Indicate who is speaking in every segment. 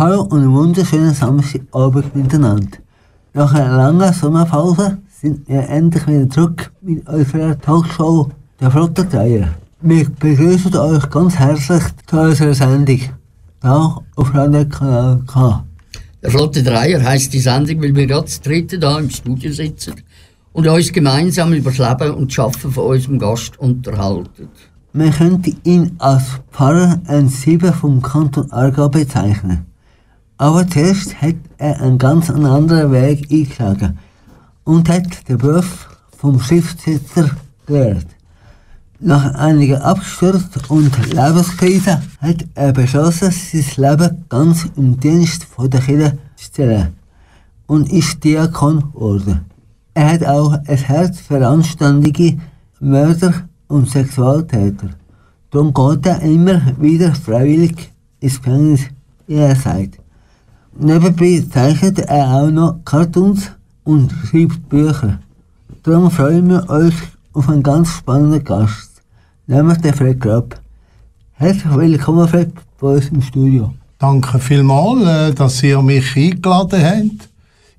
Speaker 1: Hallo und einen wunderschönen Samstagabend miteinander. Nach einer langen Sommerpause sind wir endlich wieder zurück mit unserer Talkshow der Flotte Dreier. Wir begrüßen euch ganz herzlich zu unserer Sendung hier auf Radio Kanal K.
Speaker 2: Der Flotte Dreier heisst die Sendung, weil wir gerade das dritte da im Studio sitzen und uns gemeinsam über das Leben und das Schaffen von unserem Gast unterhalten.
Speaker 1: Man könnte ihn als Pfarrer ein Sieben vom Kanton Aargau bezeichnen. Aber zuerst hat er einen ganz anderen Weg eingeschlagen und hat den Beruf vom Schriftsetzer gelernt. Nach einigen Absturz und Lebenskrise hat er beschlossen, sein Leben ganz im Dienst der Kirche zu stellen und ist Diakon geworden. Er hat auch ein Herz für anständige Mörder und Sexualtäter. Darum geht er immer wieder freiwillig ins Gefängnis, wie er sagt. Nebenbei zeichnet er auch noch Cartoons und schreibt Bücher. Darum freuen wir euch auf einen ganz spannenden Gast, nämlich den Fred Grapp. Herzlich willkommen, Fred, bei uns im Studio.
Speaker 3: Danke vielmals, äh, dass ihr mich eingeladen habt.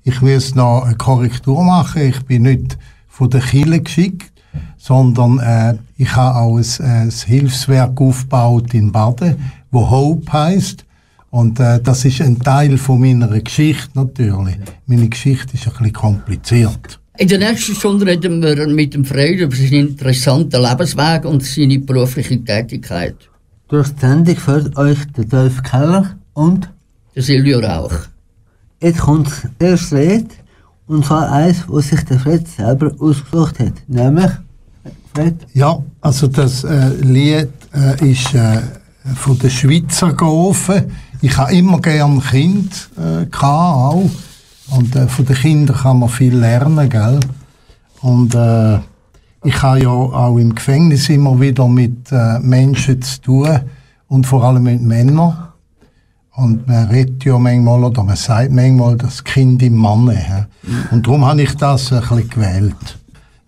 Speaker 3: Ich muss noch eine Korrektur machen. Ich bin nicht von der Kille geschickt, sondern äh, ich habe auch ein, ein Hilfswerk aufgebaut in Baden, wo Hope heißt. Und äh, das ist ein Teil von meiner Geschichte natürlich. Meine Geschichte ist ein bisschen kompliziert.
Speaker 2: In der nächsten Stunde reden wir mit dem Freud über seinen interessanten Lebensweg und seine berufliche Tätigkeit.
Speaker 1: Durch die Sendung führt euch der Dolph Keller und
Speaker 2: der Silvio Rauch.
Speaker 1: Jetzt kommt das erste Lied, und zwar eins, was sich der Fred selber ausgesucht hat, nämlich Fred?
Speaker 3: Ja, also das äh, Lied äh, ist äh, von den Schweizer gerufen. Ich habe immer gern Kind äh, auch. Und äh, von den Kindern kann man viel lernen, gell? Und äh, ich habe ja auch im Gefängnis immer wieder mit äh, Menschen zu tun und vor allem mit Männern. Und man redet ja manchmal oder man sagt manchmal das Kind im Mann. Ja? Und darum habe ich das ein bisschen gewählt.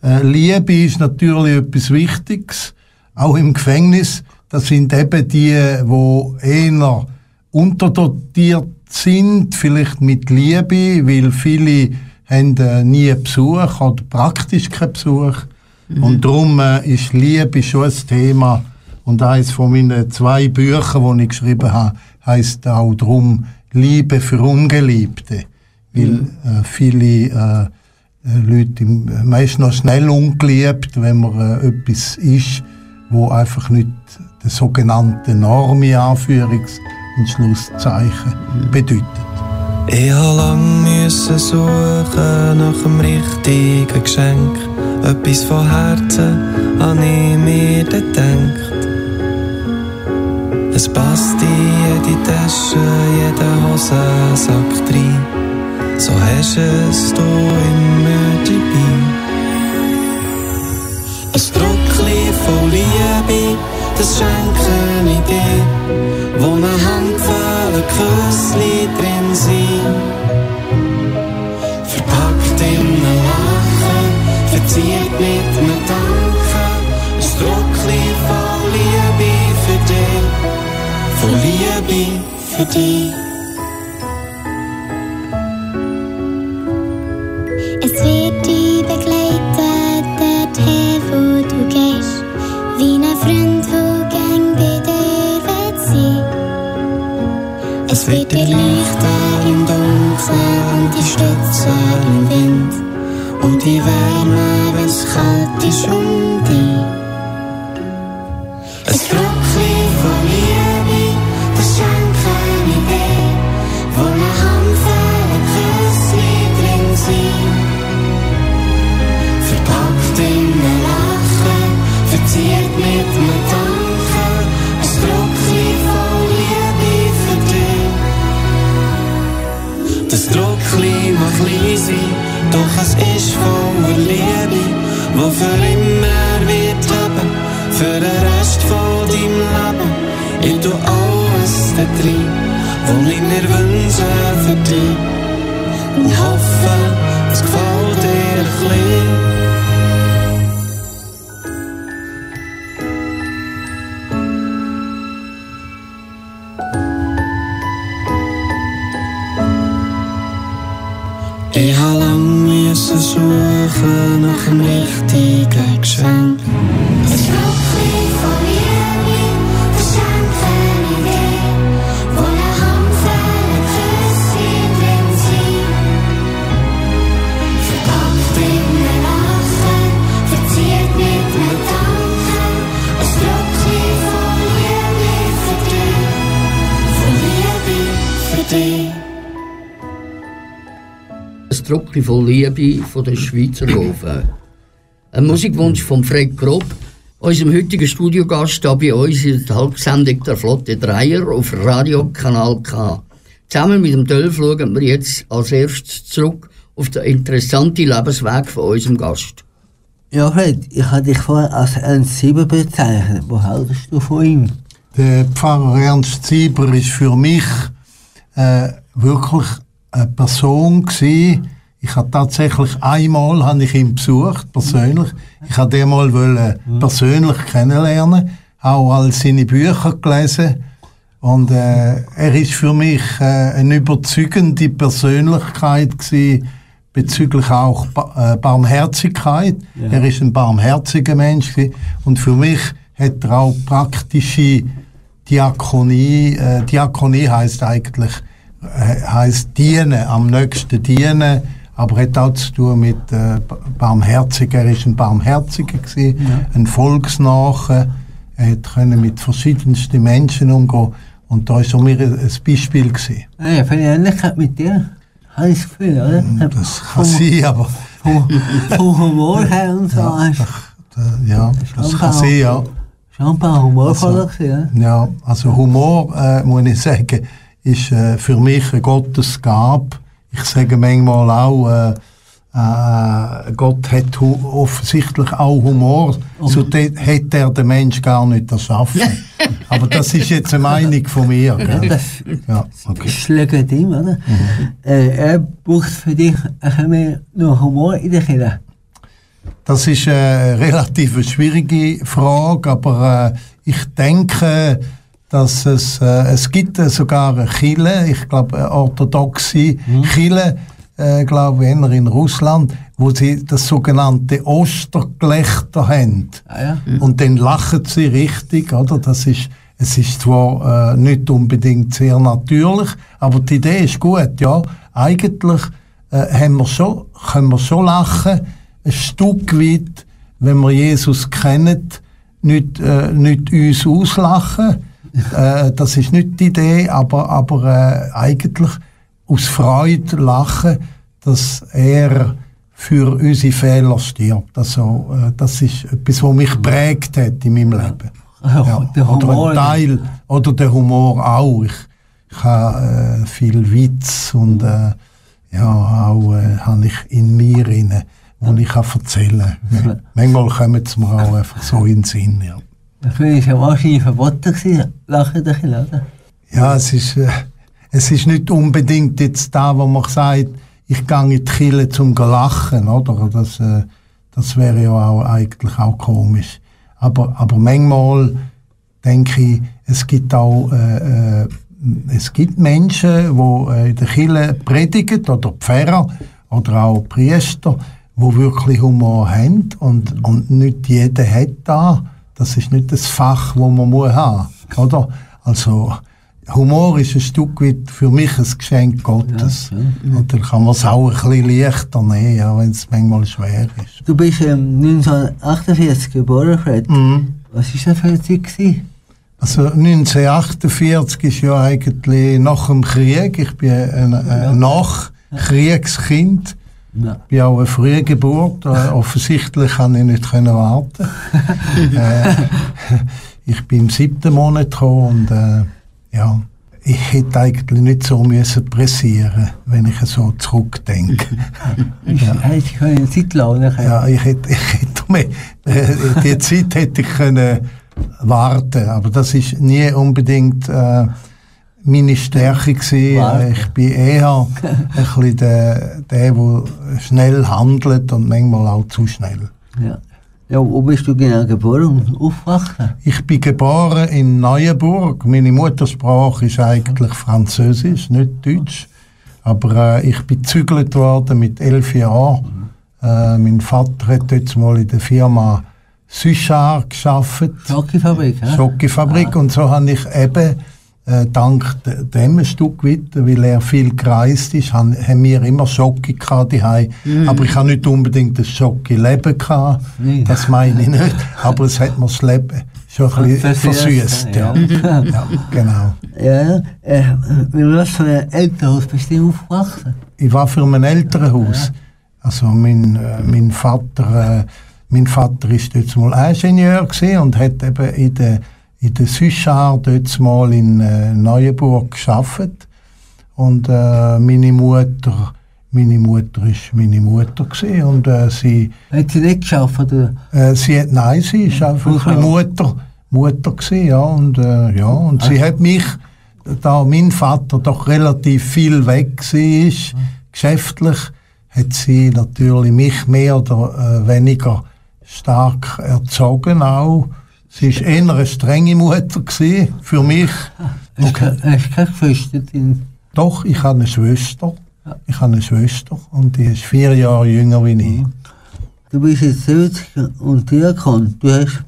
Speaker 3: Äh, Liebe ist natürlich etwas Wichtiges, auch im Gefängnis. Das sind eben die, die eher unterdotiert sind, vielleicht mit Liebe, weil viele haben äh, nie Besuch oder praktisch keinen Besuch. Mhm. Und darum äh, ist Liebe schon ein Thema. Und eines von meinen zwei Büchern, die ich geschrieben habe, heißt auch darum Liebe für Ungeliebte. Weil mhm. äh, viele äh, äh Leute meist noch schnell ungeliebt, wenn man äh, etwas ist, wo einfach nicht der sogenannte Normi Anführungs- und Schlusszeichen bedeutet.
Speaker 4: Ich habe lange suchen nach dem richtigen Geschenk. Etwas von Herzen an ich mir gedacht. Es passt in jede Tasche, jeder Hosensack rein. So hast es du immer dabei. Ein Druckchen voll Liebe, das schenke ich dir, wo eine Handvoll Küssli drin sind. Verpackt in einem Lachen, verziert mit einem Danken, ein Druckchen voll Liebe für dich, voll Liebe für dich.
Speaker 5: Stütze im Wind und die Wärme,
Speaker 2: Voll Liebe von der Schweizer Hofen. Ein Musikwunsch von Fred Grob, unserem heutigen Studiogast hier bei uns in der Talksendung der Flotte Dreier auf Radio Kanal K. Zusammen mit dem Dölf schauen wir jetzt als erstes zurück auf den interessanten Lebensweg von unserem Gast.
Speaker 1: Ja, Fred, ich habe dich vorher als Ernst Sieber bezeichnet. Wo haltest du von ihm?
Speaker 3: Der Pfarrer Ernst Sieber ist für mich äh, wirklich eine Person gewesen. Ich habe tatsächlich einmal habe ich ihn besucht, persönlich. Ich habe den mal wollen, persönlich kennenlernen, auch all seine Bücher gelesen. Und äh, er ist für mich äh, eine überzeugende Persönlichkeit gewesen, bezüglich auch ba äh, Barmherzigkeit. Er ist ein barmherziger Mensch gewesen. und für mich hat er auch praktische Diakonie. Äh, Diakonie heißt eigentlich äh, heißt dienen, am nächsten dienen, aber hat auch zu tun mit äh, barmherzig. Er ist ein barmherziger gewesen, ein Volksnacher. Er hat können mit verschiedensten Menschen umgehen und da ist er mir ein Beispiel gewesen.
Speaker 1: Ah, ja, die Ähnlichkeit mit dir, habe ich das Gefühl, oder?
Speaker 3: Mm, Das kann sein, aber
Speaker 1: Vom, vom Humor her und so.
Speaker 3: ja, äh, ja das kann sein, ja.
Speaker 1: schon ein paar humorvoller
Speaker 3: Also-
Speaker 1: gewesen,
Speaker 3: Ja, also Humor, äh, muss ich sagen, ist äh, für mich eine Gottesgabe. Ich sage manchmal auch, äh, äh, Gott hat offensichtlich auch Humor, so de- hätte er den Mensch gar nicht erschaffen. Aber das ist jetzt eine Meinung von mir.
Speaker 1: ja.
Speaker 3: Gell?
Speaker 1: Das
Speaker 3: Ja, okay.
Speaker 1: ist legitim, oder? Äh, er braucht für dich ein mehr noch Humor in der Kirche.
Speaker 3: Das ist eine relativ schwierige Frage, aber äh, ich denke, dass es, äh, es gibt äh, sogar eine Chile, ich glaube eine orthodoxe Chile, äh, glaube ich, in Russland, wo sie das sogenannte Ostergelächter haben.
Speaker 1: Ah, ja.
Speaker 3: Und dann lachen sie richtig, oder? Das ist, es ist zwar äh, nicht unbedingt sehr natürlich, aber die Idee ist gut, ja. Eigentlich äh, haben wir schon, können wir schon lachen, ein Stück weit, wenn wir Jesus kennen, nicht, äh, nicht uns auslachen. Äh, das ist nicht die Idee, aber, aber äh, eigentlich aus Freude lachen, dass er für unsere Fehler stirbt. Also, äh, das ist etwas, was mich prägt hat in meinem Leben.
Speaker 1: Ja, der
Speaker 3: Oder
Speaker 1: Humor.
Speaker 3: ein Teil, oder der Humor auch. Ich, ich habe äh, viel Witz und äh, ja, auch äh, habe ich in mir inne, wo ich kann erzählen kann. Manchmal kommen sie mir auch einfach so in den Sinn. Ja.
Speaker 1: Das war ja wahrscheinlich verboten gewesen, lachen Kirche, oder?
Speaker 3: Ja, es ist, äh, es ist nicht unbedingt jetzt da, wo man sagt, ich gehe in die Kirche zum zu lachen, oder? Das, äh, das wäre ja auch eigentlich auch komisch. Aber, aber manchmal denke ich, es gibt auch, äh, äh, es gibt Menschen, die äh, in der Kirche predigen, oder Pfarrer, oder auch Priester, die wirklich Humor haben und, und nicht jeder hat da. Das ist nicht das Fach, wo man muss haben, oder? Also, Humor ist ein Stück weit für mich ein Geschenk Gottes. Und dann kann man es auch ein bisschen leichter nehmen, ja, wenn es manchmal schwer ist.
Speaker 1: Du bist ähm, 1948 geboren, Fred.
Speaker 3: Mhm.
Speaker 1: Was war das für eine Zeit? Gewesen?
Speaker 3: Also 1948 ist ja eigentlich nach dem Krieg. Ich bin ein, ein Nachkriegskind.
Speaker 1: Ja.
Speaker 3: Ich bin auch eine frühe Geburt. Äh, offensichtlich kann ich nicht können warten. äh, ich bin im siebten Monat gekommen und äh, ja, ich hätte eigentlich nicht so müssen pressieren, wenn ich so zurückdenke.
Speaker 1: Ich hätte können Zeit lassen können.
Speaker 3: Ja, ich hätte, ich hätte mehr, äh, die Zeit hätte ich können warten, aber das ist nie unbedingt äh, meine Stärke gewesen.
Speaker 1: Warten.
Speaker 3: Ich bin eher ein bisschen der, der, der schnell handelt und manchmal auch zu schnell.
Speaker 1: Ja. ja, wo bist du genau geboren und aufgewachsen?
Speaker 3: Ich bin geboren in Neuenburg. Meine Muttersprache ist eigentlich Französisch, nicht Deutsch. Aber äh, ich bin gezügelt worden mit elf Jahren Äh, mein Vater hat dort mal in der Firma Suchard geschafft.
Speaker 1: Schokofabrik, ja?
Speaker 3: Schokofabrik. Und so habe ich eben äh, dank de- dem ein Stück weit, weil er viel gereist ist, han, haben wir immer Schoki gehabt daheim. Aber ich habe nicht unbedingt das Schoki-Leben gehabt.
Speaker 1: Nee.
Speaker 3: Das meine ich nicht. Aber es hat mir das Leben schon ein bisschen
Speaker 1: Versüßt.
Speaker 3: Ja.
Speaker 1: ja.
Speaker 3: ja, genau.
Speaker 1: Ja, äh, in was für einem Elternhaus bist du aufgewachsen?
Speaker 3: Ich war für ein Elternhaus. Also mein, äh, mein Vater, äh, mein Vater ist dort mal Ingenieur und hat eben in der in der Suchard dort mal in äh, Neuenburg geschafft und äh, meine Mutter meine Mutter ist meine Mutter gewesen und äh, sie
Speaker 1: Hat sie nicht geschafft, oder?
Speaker 3: äh, sie hat, nein, sie ist einfach
Speaker 1: Frau.
Speaker 3: eine Mutter, Mutter gewesen, ja, und, äh, ja, und sie hat mich, da mein Vater doch relativ viel weg war, geschäftlich, hat sie natürlich mich mehr oder äh, weniger stark erzogen auch. Sie war eher eine strenge Mutter gewesen, für mich.
Speaker 1: Ke- hast du keine Geschwister?
Speaker 3: Doch, ich habe eine Schwester. Ich habe eine Schwester und die ist vier Jahre jünger wie ich.
Speaker 1: Du bist jetzt 70 und Diakon. Du hast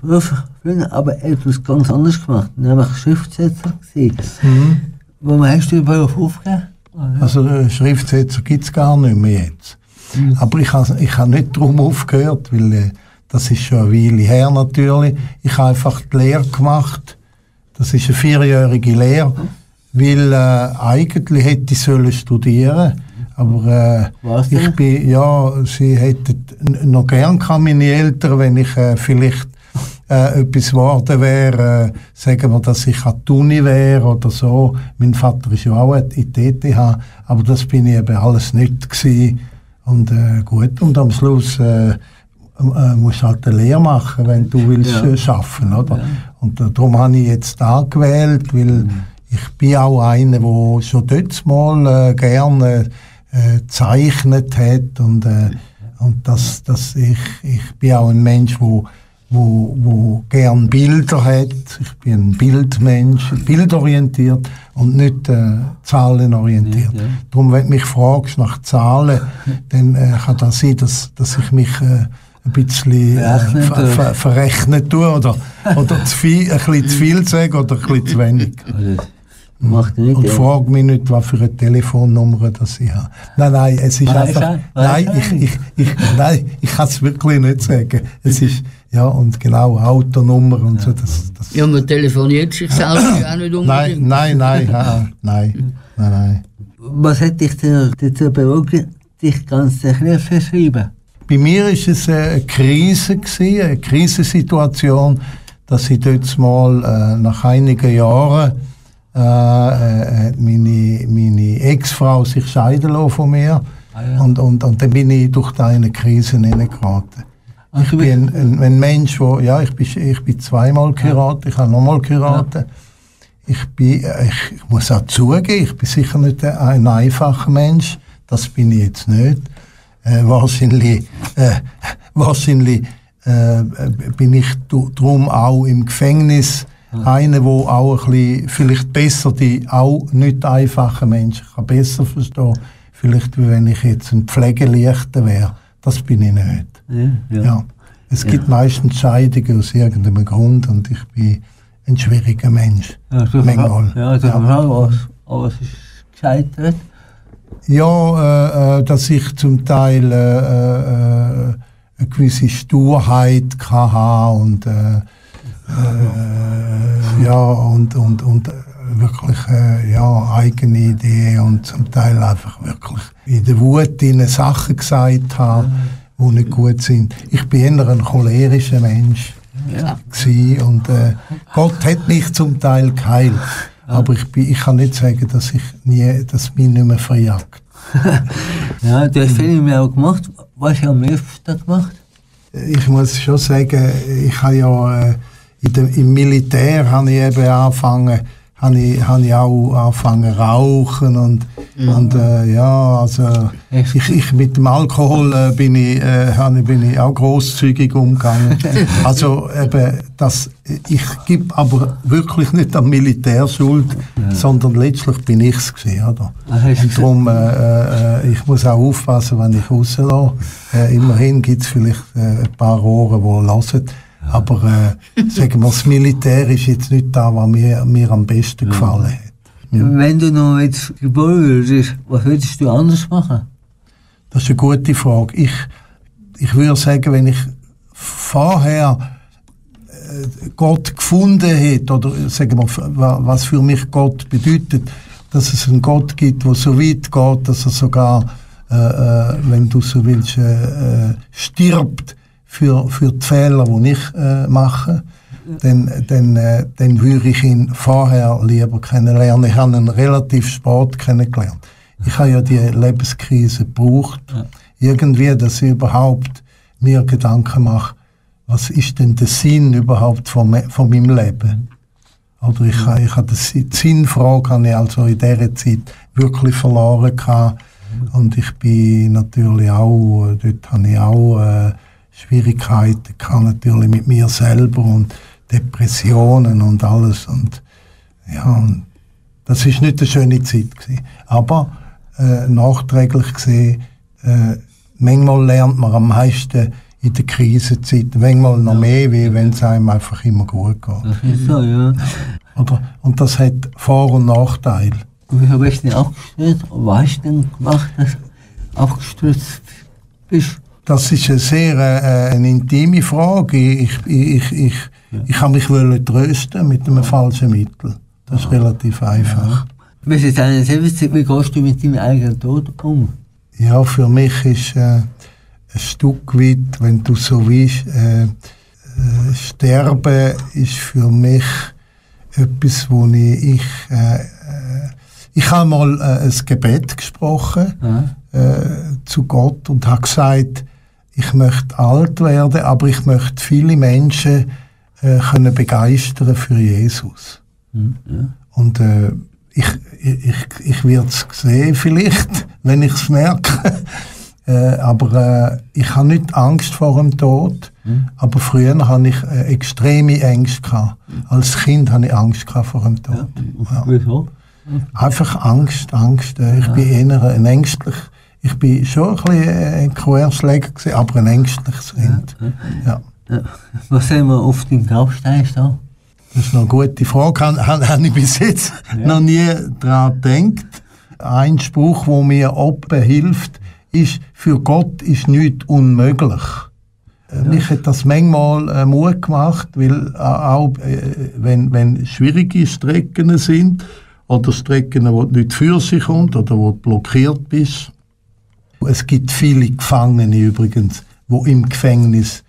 Speaker 1: früher aber etwas ganz anderes gemacht, nämlich Schriftsetzer.
Speaker 3: Mhm.
Speaker 1: Warum hast du den Beruf aufgegeben?
Speaker 3: Also äh, Schriftsetzer gibt es gar nicht mehr jetzt. Aber ich habe ich ha nicht darum aufgehört, weil äh, das ist schon eine Weile her natürlich. Ich habe einfach die Lehre gemacht. Das ist eine vierjährige Lehre, weil äh, eigentlich hätte ich sollen studieren aber äh, ich bin, ja, sie hätten noch gern gehabt, meine Eltern, wenn ich äh, vielleicht äh, etwas geworden wäre, äh, sagen wir, dass ich an die Uni wäre oder so. Mein Vater ist ja auch in die ETH, aber das bin ich eben alles nicht gewesen. Und äh, gut, und am Schluss äh, äh, musst halt eine Lehre machen, wenn du willst
Speaker 1: Ja.
Speaker 3: äh, schaffen, oder? Und äh, darum habe ich jetzt da gewählt, weil ich bin auch einer, der schon dort mal äh, gerne äh, gezeichnet hat und, äh, und das, das ich, ich bin auch ein Mensch, wo wo, wo gern Bilder hat. Ich bin ein Bildmensch, bildorientiert und nicht äh, zahlenorientiert.
Speaker 1: Ja, ja.
Speaker 3: Darum, wenn du mich fragst nach Zahlen, dann äh, kann das sein, dass, dass ich mich äh, ein bisschen äh,
Speaker 1: Verrechnen
Speaker 3: ver, ver, verrechnen tue oder, oder zu viel, ein bisschen zu viel sage oder ein bisschen zu wenig.
Speaker 1: Also, macht nicht.
Speaker 3: Und frag mich nicht, was für eine Telefonnummer das ich habe. Nein, nein, es ist
Speaker 1: Weiss
Speaker 3: einfach. Nein, ich, ich, ich, nein, ich kann es wirklich nicht sagen. Es ist, ja, und genau, Autonummer und so. Das, das,
Speaker 2: Ja, man telefoniert sich selber ja auch nicht
Speaker 3: nein,
Speaker 2: unbedingt.
Speaker 3: nein, nein, ha, nein, nein, nein.
Speaker 1: Was hat dich denn dazu bewogen, dich ganz der Schrift zu schreiben?
Speaker 3: Bei mir war es eine Krise, gewesen, eine Krisensituation, dass ich dort mal äh, nach einigen Jahren äh, äh, meine, meine Ex-Frau sich scheiden lassen von mir
Speaker 1: Ah, ja.
Speaker 3: und, und, und dann bin ich durch eine Krise hineingeraten.
Speaker 1: Ah,
Speaker 3: Ich bin ein, ein Mensch, wo, ja, ich bin, ich bin zweimal geheiratet, ich habe nochmal geheiratet. Ich, bin, äh, ich, ich muss auch zugeben, ich bin sicher nicht ein einfacher Mensch, das bin ich jetzt nicht. Äh, wahrscheinlich äh, wahrscheinlich äh, bin ich drum auch im Gefängnis einer, wo auch ein bisschen, vielleicht besser die auch nicht einfachen Menschen kann besser verstehen, vielleicht wie wenn ich jetzt ein Pflegelichter wäre. Das bin ich nicht.
Speaker 1: Ja, ja.
Speaker 3: Ja. Es gibt meistens Scheidungen aus irgendeinem Grund und ich bin ein schwieriger Mensch.
Speaker 1: Ja, du
Speaker 3: Manchmal.
Speaker 1: Ja, du
Speaker 3: Ja.
Speaker 1: Frau, was, was ist gescheitert?
Speaker 3: Ja, äh, äh, dass ich zum Teil äh, äh, eine gewisse Sturheit hatte und äh, äh, ja und und und wirklich ja eigene Ideen und zum Teil einfach wirklich in der Wut in Sachen gesagt habe, die nicht gut sind. Ich bin eher ein cholerischer Mensch
Speaker 1: Ja.
Speaker 3: und Gott hat mich zum Teil geheilt. Aber ich, bin, ich kann nicht sagen, dass ich nie, dass mich nicht mehr verjagt.
Speaker 1: Ja, du hast viel mehr auch gemacht. Was hast du am liebsten gemacht?
Speaker 3: Ich muss schon sagen, ich habe ja äh, in dem, im Militär habe ich eben angefangen, habe ich, habe ich auch angefangen zu rauchen und, und äh, ja, also ich, ich mit dem Alkohol äh, bin, ich, äh, bin ich auch großzügig umgegangen. Also eben, das, ich gebe aber wirklich nicht am Militär Schuld, sondern letztlich bin ich es gewesen, oder?
Speaker 1: Ah,
Speaker 3: Und darum, äh, äh, ich muss auch aufpassen, wenn ich rauslasse. Äh, immerhin gibt es vielleicht äh, ein paar Ohren, die hören. Aber äh, sagen wir, das Militär ist jetzt nicht da, was mir, mir am besten gefallen hat.
Speaker 1: Wenn du noch jetzt geboren würdest, was würdest du anders machen?
Speaker 3: Das ist eine gute Frage. Ich, ich würde sagen, wenn ich vorher äh, Gott gefunden hätte, oder sagen wir, wa- was für mich Gott bedeutet, dass es einen Gott gibt, der so weit geht, dass er sogar, äh, äh, wenn du so willst, äh, äh, stirbt für, für die Fehler, die ich äh, mache, dann, dann, äh, dann würde ich ihn vorher lieber kennenlernen. Ich habe ihn relativ spät kennengelernt. Ich habe ja die Lebenskrise gebraucht, irgendwie, dass ich überhaupt mir Gedanken mache, was ist denn der Sinn überhaupt von, me- von meinem Leben? Oder ich, ich habe die Sinnfrage habe ich also in dieser Zeit wirklich verloren gehabt. Und ich bin natürlich auch, äh, dort habe ich auch äh, Schwierigkeiten gehabt, natürlich mit mir selber und Depressionen und alles. Und ja, und das ist nicht eine schöne Zeit gewesen. Aber äh, nachträglich gesehen, äh, manchmal lernt man am meisten in der Krisenzeit, manchmal noch mehr, wie wenn es einem einfach immer gut geht.
Speaker 1: Das ist so, ja.
Speaker 3: Oder? Und das hat Vor- und Nachteile.
Speaker 1: Wieso bist du denn abgestürzt? Was hast du denn gemacht, dass du abgestürzt bist?
Speaker 3: Das ist eine sehr äh, eine intime Frage. Ich, ich, ich, ich, ich habe mich wollen trösten mit einem falschen Mittel. Das ist relativ einfach.
Speaker 1: Eine Selbstzeit, wie gehst du mit deinem eigenen Tod um?
Speaker 3: Ja, für mich ist äh, ein Stück weit, wenn du so willst, äh, äh, Sterben ist für mich etwas, wo ich, ich, äh, äh, ich habe mal äh, ein Gebet gesprochen
Speaker 1: Ja.
Speaker 3: äh, zu Gott und habe gesagt, ich möchte alt werden, aber ich möchte viele Menschen äh, können begeistern für Jesus. Und äh, ich, ich, ich, werde es sehen vielleicht, wenn ich es merke. äh, aber äh, ich habe nicht Angst vor dem Tod. Aber früher hatte ich äh, extreme Ängste. Gehabt. Als Kind hatte ich Angst gehabt vor dem Tod. Ja.
Speaker 1: Wieso?
Speaker 3: Einfach Angst, Angst. Äh, ich bin eher ein ängstlich. Ich bin schon ein bisschen äh, ein Querschläger gewesen, aber ein ängstliches Kind. Ja.
Speaker 1: Ja. Was sehen wir auf dem Grabstein da?
Speaker 3: Das ist eine gute Frage. Habe hab, hab ich bis jetzt noch nie daran gedacht. Ein Spruch, der mir oben hilft, ist, für Gott ist nichts unmöglich. Äh, Mich hat das manchmal äh, Mut gemacht, weil äh, auch äh, wenn, wenn schwierige Strecken sind oder Strecken, wo du nicht für sich kommt oder wo du blockiert bist. Es gibt viele Gefangene übrigens, wo im Gefängnis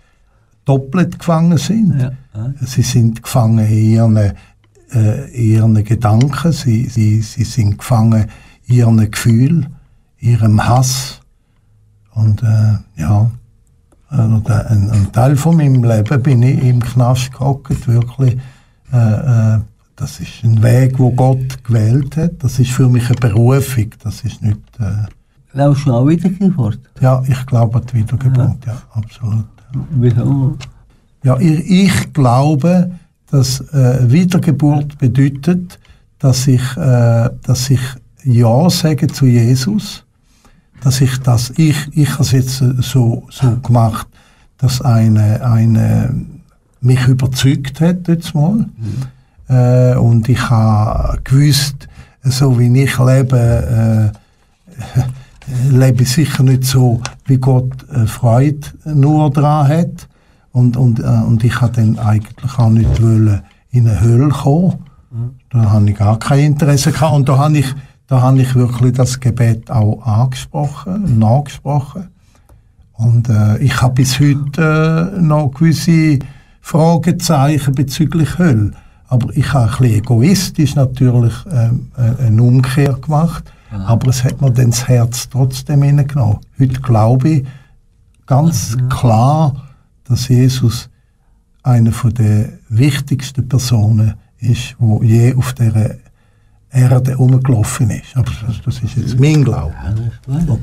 Speaker 3: doppelt gefangen sind.
Speaker 1: Ja.
Speaker 3: Sie sind gefangen in ihren, äh, ihren Gedanken, sie, sie, sie sind gefangen in ihren Gefühlen, ihrem Hass. Und äh, ja, also der- ein, ein Teil von meinem Leben bin ich im Knast gehockt, wirklich. Äh, äh, das ist ein Weg, wo Gott gewählt hat. Das ist für mich eine Berufung. Das ist nicht. Äh,
Speaker 1: Glaubst du auch Wiedergeburt?
Speaker 3: ja, ich glaube an die Wiedergeburt. Ja, absolut.
Speaker 1: Wieso?
Speaker 3: Ja, ich, ich glaube, dass äh, Wiedergeburt bedeutet, dass ich, äh, dass ich Ja sage zu Jesus, dass ich das, ich, ich habe es jetzt äh, so, so gemacht, dass eine, eine mich überzeugt hat jetzt mal. Äh, und ich habe gewusst, so wie ich lebe, äh, lebe ich sicher nicht so, wie Gott äh, Freude nur daran hat. Und, und, äh, und ich habe dann eigentlich auch nicht wollen in eine Hölle kommen. Da habe ich gar kein Interesse gehabt. Und da habe ich, da habe ich wirklich das Gebet auch angesprochen, nachgesprochen. Und äh, ich habe bis heute äh, noch gewisse Fragezeichen bezüglich Hölle. Aber ich habe ein bisschen egoistisch natürlich ähm, äh, eine Umkehr gemacht. Aber es hat mir dann das Herz trotzdem hineingenommen. Heute glaube ich ganz klar, dass Jesus eine von der wichtigsten Personen ist, wo je auf der Erde rumgelaufen ist. Aber das, das ist jetzt mein Glaube.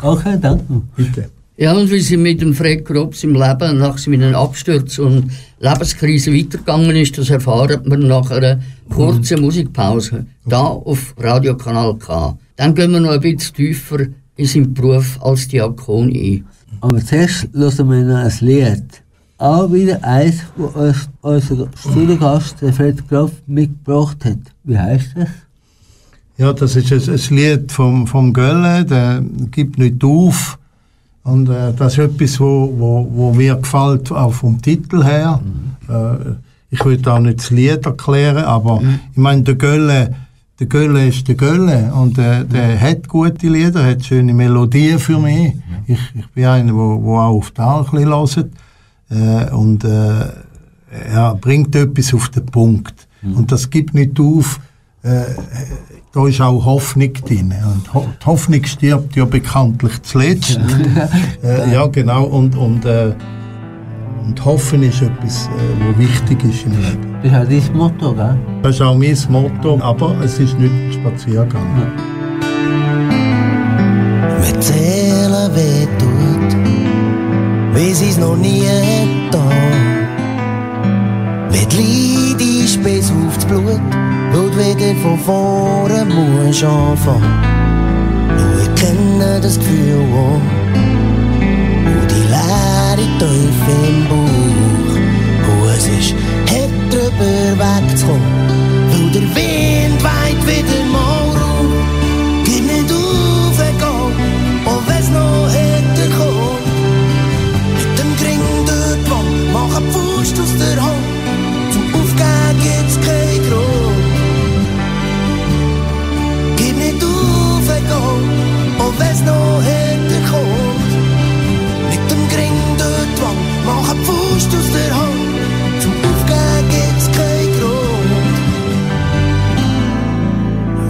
Speaker 1: Okay, danke.
Speaker 3: Bitte.
Speaker 2: Ja, und wie sie mit dem Fred Grobs im Leben nach seinem Absturz und Lebenskrise weitergegangen ist, das erfahren wir nach einer kurzen Musikpause, da auf Radiokanal K. Dann gehen wir noch ein bisschen tiefer in seinen Beruf als Diakon ein.
Speaker 1: Aber zuerst hören wir noch ein Lied. Auch wieder eins, das uns unser Studiogast, der Fred Groff, mitgebracht hat. Wie heißt das?
Speaker 3: Ja, das ist ein, ein Lied vom, vom Gölle, der gibt nicht auf. Und äh, das ist etwas, wo, wo, wo mir gefällt, auch vom Titel her. Äh, ich will da nicht das Lied erklären, aber ich meine, der Gölle, der Gölle ist der Gölle und äh, der hat gute Lieder, hat schöne Melodien für mich. Ich, ich bin einer, wo, wo auch auf Tal ein bisschen hört. Äh, und äh, er bringt etwas auf den Punkt. Und das gibt nicht auf. Äh, da ist auch Hoffnung drin. Und Ho die Hoffnung stirbt ja bekanntlich zuletzt. äh, ja, genau. Und, und, äh, und Hoffen ist etwas, äh, was wichtig ist im Leben.
Speaker 1: Das ist auch dein Motto, gell?
Speaker 3: Das ist auch mein Motto, aber es ist nicht ein Spaziergang.
Speaker 6: Wenn die Seele weh tut, wie sie's noch nie getan. Wenn die Leid ist bis aufs Blut, wo du wieder von vorne musst anfangen. Und ich kenne das Gefühl auch, Teufel im Bauch. Und es ist hart drüber wegzukommen, weil der Wind weht wieder mal rauf. Gib nicht auf, egal, auch wenn's noch härter kommt. Mit dem Gring durch die mach eine Faust aus der Hand. Zum Aufgeben gibt's keinen Grund. Gib nicht auf, egal, auch wenn's noch härter Faust aus der Hand. Zum Aufgeben gibt's keinen Grund.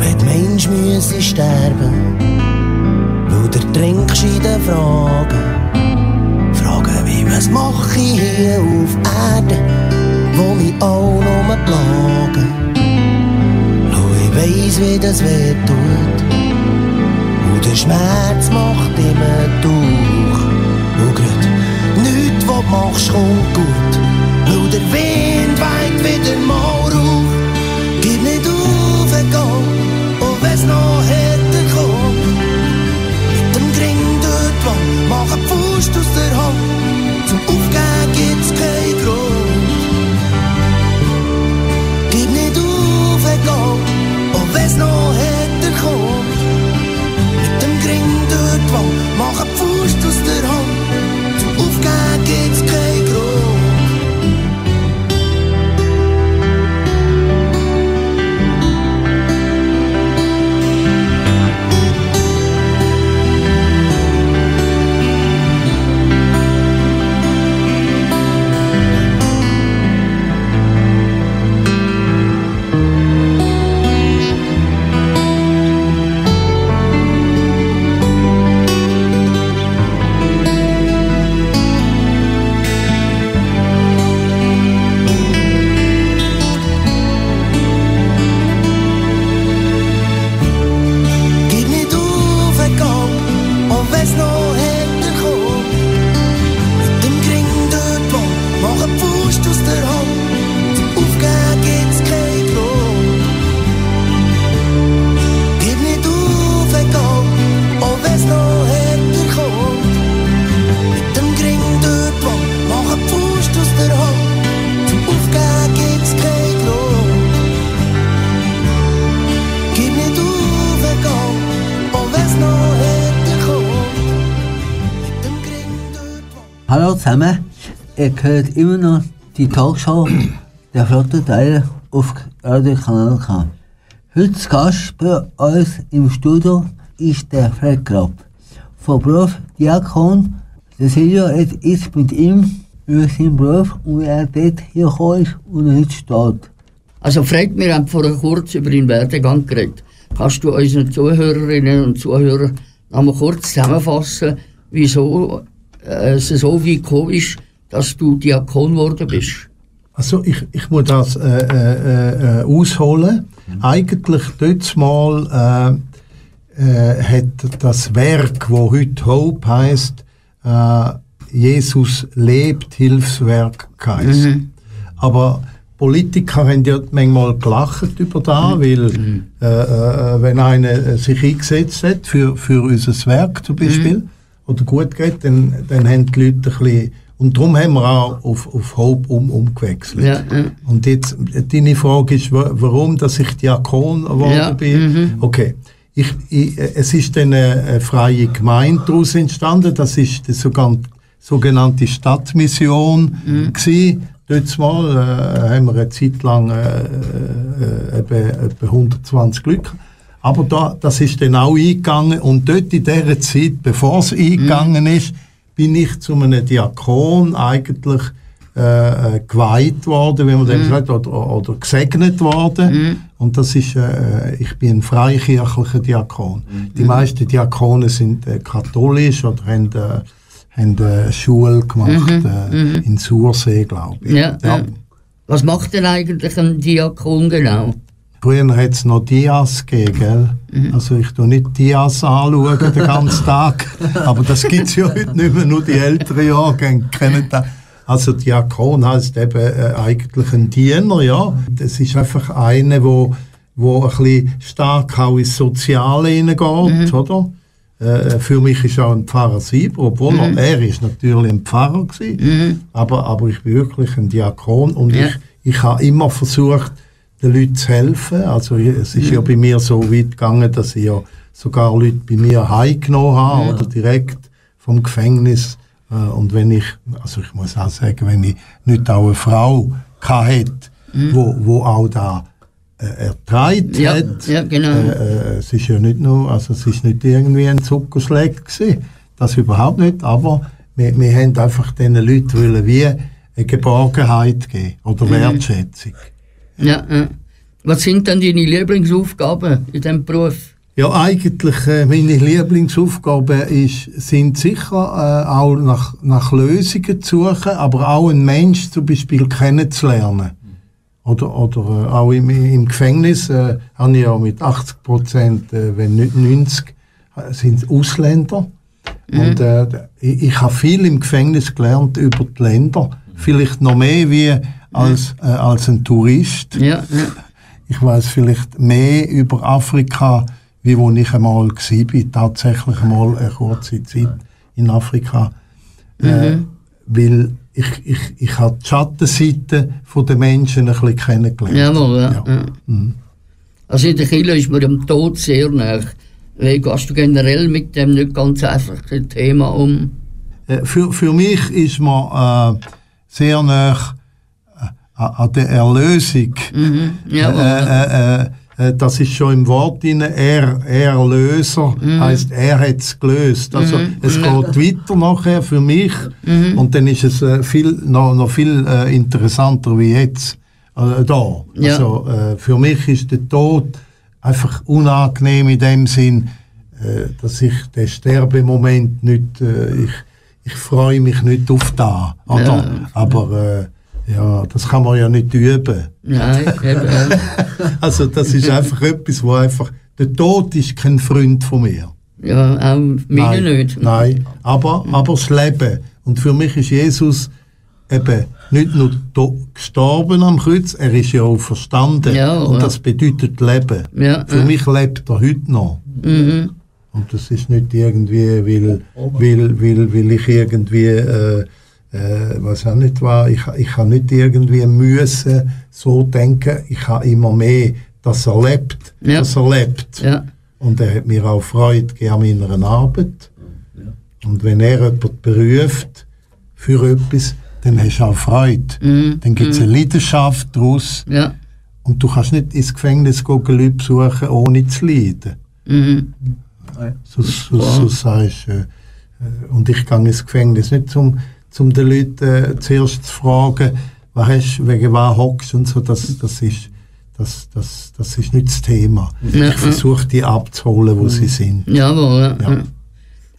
Speaker 6: Wenn die Mensch müsse sterben, weil der Fragen. Fragen wie, was mach hier auf Erde, wo mich auch nur plagen. Schau, ich weiss, wie das weh tut, und der Schmerz macht immer durch. Machst, kommt gut, weil der Wind
Speaker 1: hört immer noch die Talkshow der Flotte Teile auf Radio Kanal K. Heute Gast bei uns im Studio ist der Fred Grapp. Von Beruf Diakon. Der Silvio redet jetzt mit ihm über seinen Beruf und wie er dort hier ist und heute steht.
Speaker 2: Also Fred, wir haben vorher kurz über den Werdegang geredet. Kannst du unseren Zuhörerinnen und Zuhörern noch mal kurz zusammenfassen, wieso äh, es so weit gekommen ist, dass du Diakon geworden bist?
Speaker 3: Also ich, ich muss das äh, äh, äh, ausholen. Eigentlich dort mal äh, äh, hat das Werk, wo heute Hope heißt, äh, Jesus lebt, Hilfswerk geheißen. Aber Politiker haben ja manchmal gelacht über da, weil äh, äh, wenn einer sich eingesetzt hat für, für unser Werk zum Beispiel, oder gut geht, dann, dann haben die Leute ein bisschen, und darum haben wir auch auf, auf Hope um, umgewechselt.
Speaker 2: Ja, ja.
Speaker 3: Und jetzt, deine Frage ist, wa- warum, dass ich Diakon geworden
Speaker 2: Ja,
Speaker 3: bin. Okay. Ich, ich, es ist dann eine, eine freie Gemeinde daraus entstanden. Das ist die sogenannte, Stadtmission
Speaker 2: Mhm.
Speaker 3: gsi. Dort mal äh, haben wir eine Zeit lang äh, äh, etwa, etwa 120 Leute. Aber da, das ist dann auch eingegangen und dort in dieser Zeit, bevor es eingegangen ist, bin ich zu einem Diakon eigentlich äh, äh, geweiht worden, wie man dem sagt, oder, oder gesegnet worden. Und das ist, äh, ich bin ein freikirchlicher Diakon. Die meisten Diakonen sind äh, katholisch oder haben, äh, haben äh, Schule gemacht äh, in Sursee, glaube ich.
Speaker 2: Ja, ja. Was macht denn eigentlich ein Diakon genau?
Speaker 3: Früher hat es noch Dias gegeben, gell? Also ich tue nicht Dias anschauen den ganzen Tag, aber das gibt es ja heute nicht mehr, nur die älteren Jahrgänge kennen das. Also Diakon heißt eben äh, eigentlich ein Diener, ja. Das ist einfach einer, wo, wo ein bisschen stark auch ins Soziale hineingeht, oder? Äh, für mich ist auch ein Pfarrer Sieber, obwohl er, er ist natürlich ein Pfarrer gewesen, aber, aber ich bin wirklich ein Diakon und
Speaker 2: Ja.
Speaker 3: ich, ich habe immer versucht, den Leuten zu helfen. Also es ist ja bei mir so weit gegangen, dass ich ja sogar Leute bei mir heimgenommen habe oder direkt vom Gefängnis. Äh, Und wenn ich, also ich muss auch sagen, wenn ich nicht auch eine Frau hatte, wo, wo auch da äh, erträgt
Speaker 2: Ja,
Speaker 3: hat,
Speaker 2: ja, genau.
Speaker 3: äh, äh, es ist ja nicht nur, also es ist nicht irgendwie ein Zuckerschlag gewesen, das überhaupt nicht, aber wir, wir haben einfach diesen Leuten wollen wie eine Geborgenheit geben
Speaker 2: Mhm.
Speaker 3: oder Wertschätzung.
Speaker 2: Ja, ja. Was sind denn deine Lieblingsaufgaben in diesem Beruf?
Speaker 3: Ja, eigentlich äh, meine Lieblingsaufgabe ist, sind sicher äh, auch nach, nach Lösungen zu suchen, aber auch einen Mensch zum Beispiel kennenzulernen. Oder, oder äh, auch im, im Gefängnis äh, habe ich ja mit 80 Prozent, äh, wenn nicht 90, äh, sind Ausländer. Und äh, ich, ich habe viel im Gefängnis gelernt über die Länder. Vielleicht noch mehr wie als, äh, als ein Tourist.
Speaker 2: Ja, ja.
Speaker 3: Ich weiß vielleicht mehr über Afrika, wie wo ich einmal war, tatsächlich einmal eine kurze Zeit in Afrika. Äh, weil ich, ich, ich habe die Schattenseite der Menschen ein bisschen kennengelernt.
Speaker 2: Jawohl, ja.
Speaker 3: Ja.
Speaker 2: ja. Also in der Kirche ist man dem Tod sehr nah. Wie gehst du generell mit dem nicht ganz einfachen Thema um?
Speaker 3: Äh, für, für mich ist man äh, sehr nah äh, an der Erlösung.
Speaker 2: Jawohl,
Speaker 3: Äh, äh, äh, das ist schon im Wort drin, er, Erlöser, heißt er hat es gelöst. Also es geht weiter nachher für mich und dann ist es äh, viel, noch, noch viel äh, interessanter wie jetzt äh, da.
Speaker 2: Ja.
Speaker 3: Also äh, für mich ist der Tod einfach unangenehm in dem Sinn, äh, dass ich den Sterbemoment nicht, äh, ich, ich freue mich nicht auf da, oder?
Speaker 2: Ja.
Speaker 3: Aber äh, ja, das kann man ja nicht üben.
Speaker 2: Nein, eben.
Speaker 3: Also das ist einfach etwas, wo einfach der Tod ist kein Freund von mir.
Speaker 2: ja, auch meine nicht.
Speaker 3: Nein, aber, aber das Leben. Und für mich ist Jesus eben nicht nur gestorben am Kreuz, er ist ja auch verstanden.
Speaker 2: Ja,
Speaker 3: und das bedeutet Leben.
Speaker 2: Ja,
Speaker 3: für
Speaker 2: ja.
Speaker 3: mich lebt er heute noch.
Speaker 2: Mhm.
Speaker 3: Und das ist nicht irgendwie, weil, weil, weil, weil ich irgendwie, äh, äh, was auch nicht war, ich, ich habe nicht irgendwie müssen so denken, ich habe immer mehr, dass er lebt,
Speaker 2: Ja.
Speaker 3: dass er lebt.
Speaker 2: Ja,
Speaker 3: Und er hat mir auch Freude an meiner Arbeit. Und wenn er jemanden beruft für etwas, dann hast du auch Freude.
Speaker 2: Mhm.
Speaker 3: Dann gibt es eine Leidenschaft daraus.
Speaker 2: ja.
Speaker 3: Und du kannst nicht ins Gefängnis gehen, Leute besuchen, ohne zu leiden.
Speaker 2: Mhm.
Speaker 3: So, so, so sagst, äh, äh, und ich gehe ins Gefängnis nicht zum, zum den Leuten äh, zuerst zu fragen, was hast, wegen was hockst und so, das, das, ist, das, das, das ist nicht das Thema.
Speaker 2: Ja,
Speaker 3: ich versuche die abzuholen, wo sie sind.
Speaker 2: Jawohl, ja.
Speaker 3: Ja.
Speaker 2: ja.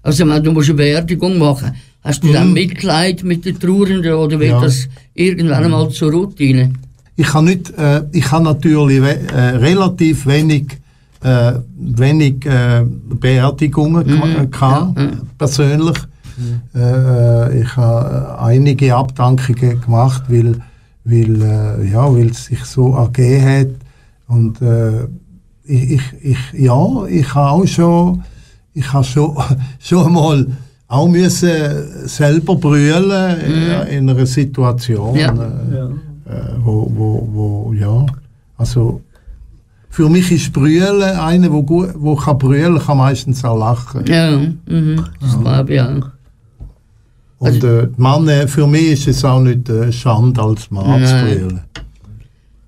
Speaker 2: Also, man, du musst eine Beerdigung machen. Hast du dann Mitleid mit den Trauernden oder wird
Speaker 3: Ja.
Speaker 2: das irgendwann einmal zur Routine?
Speaker 3: Ich habe nicht, äh, ich habe natürlich we äh, relativ wenig, äh, wenig äh, Beerdigungen mhm. gehabt, persönlich. Äh, ich habe einige Abdankungen gemacht, weil, weil, äh, ja, weil es sich so ergeben hat. Und äh, ich, ich, ich, ja, ich habe auch schon, ich habe schon, schon mal auch müssen selber brüllen äh, in einer Situation.
Speaker 2: Ja.
Speaker 3: Äh, äh, wo, wo, wo, ja, also für mich ist Brüllen, einer, wo, gut, wo kann brüllen, kann meistens auch lachen.
Speaker 2: Ja, mhm. das glaube ich
Speaker 3: Und äh, die Männer, für mich ist es auch nicht äh, Schande, als Mann zu brüllen.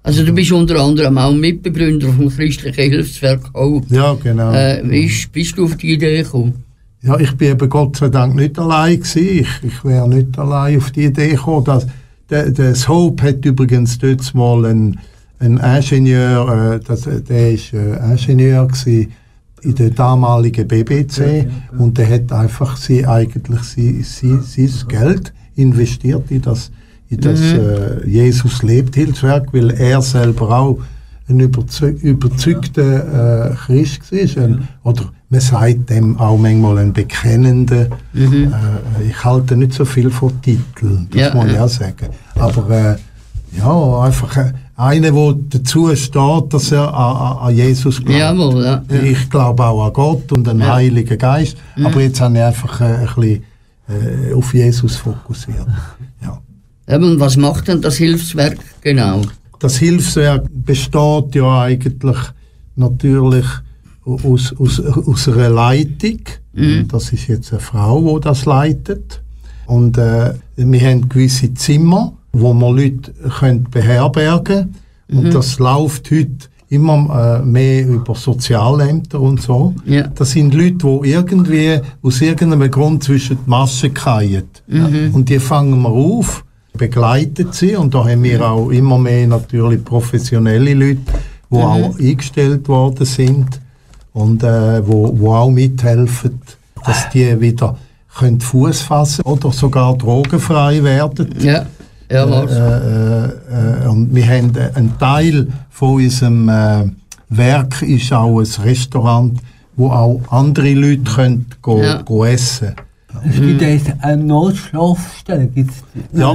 Speaker 2: Also du bist unter anderem auch Mitbegründer vom christlichen Hilfswerk Hope.
Speaker 3: Ja, genau.
Speaker 2: Äh, wie ist, bist du auf die Idee gekommen?
Speaker 3: Ja, ich bin eben Gott sei Dank nicht allein gewesen. Ich, ich wäre nicht allein auf die Idee gekommen. Dass, der, das Hope hat übrigens dort mal einen, einen Ingenieur, äh, das, der ist äh, Ingenieur gewesen in der damaligen BBC und der hat einfach sie eigentlich sie, sie, sein Geld investiert in das, in das äh, Jesus lebt Hilfswerk, weil er selber auch ein überzeug, überzeugter äh, Christ war. Ein, oder man sagt dem auch manchmal ein bekennender. Äh, ich halte nicht so viel von Titeln, das
Speaker 2: Ja,
Speaker 3: muss ich
Speaker 2: ja.
Speaker 3: auch sagen. Aber äh, ja, einfach äh, einer, der dazu steht, dass er an, an- an Jesus glaubt.
Speaker 2: Jawohl, ja.
Speaker 3: Ich glaube auch an Gott und den
Speaker 2: Ja.
Speaker 3: Heiligen Geist, aber jetzt habe ich einfach äh, ein bisschen äh, auf Jesus fokussiert. Ja.
Speaker 2: Eben, was macht denn das Hilfswerk genau?
Speaker 3: Das Hilfswerk besteht ja eigentlich natürlich aus, aus, aus einer Leitung. Das ist jetzt eine Frau, die das leitet. Und äh, wir haben gewisse Zimmer, wo wir Leute können beherbergen können. Und das läuft heute immer äh, mehr über Sozialämter und so.
Speaker 2: Ja.
Speaker 3: Das sind Leute, die irgendwie aus irgendeinem Grund zwischen die Massen fallen. Und die fangen wir auf, begleiten sie und da haben wir auch immer mehr natürlich professionelle Leute, die auch eingestellt worden sind und äh, wo, wo auch mithelfen, dass die wieder können Fuß fassen oder sogar drogenfrei werden.
Speaker 2: Ja, ja, was?
Speaker 3: Äh, äh, und wir haben äh, einen Teil von unserem äh, Werk ist auch ein Restaurant, wo auch andere Leute können go,
Speaker 2: Ja.
Speaker 3: go essen.
Speaker 1: Es gibt ja jetzt eine Notschlafstelle, gibt es
Speaker 3: Ja,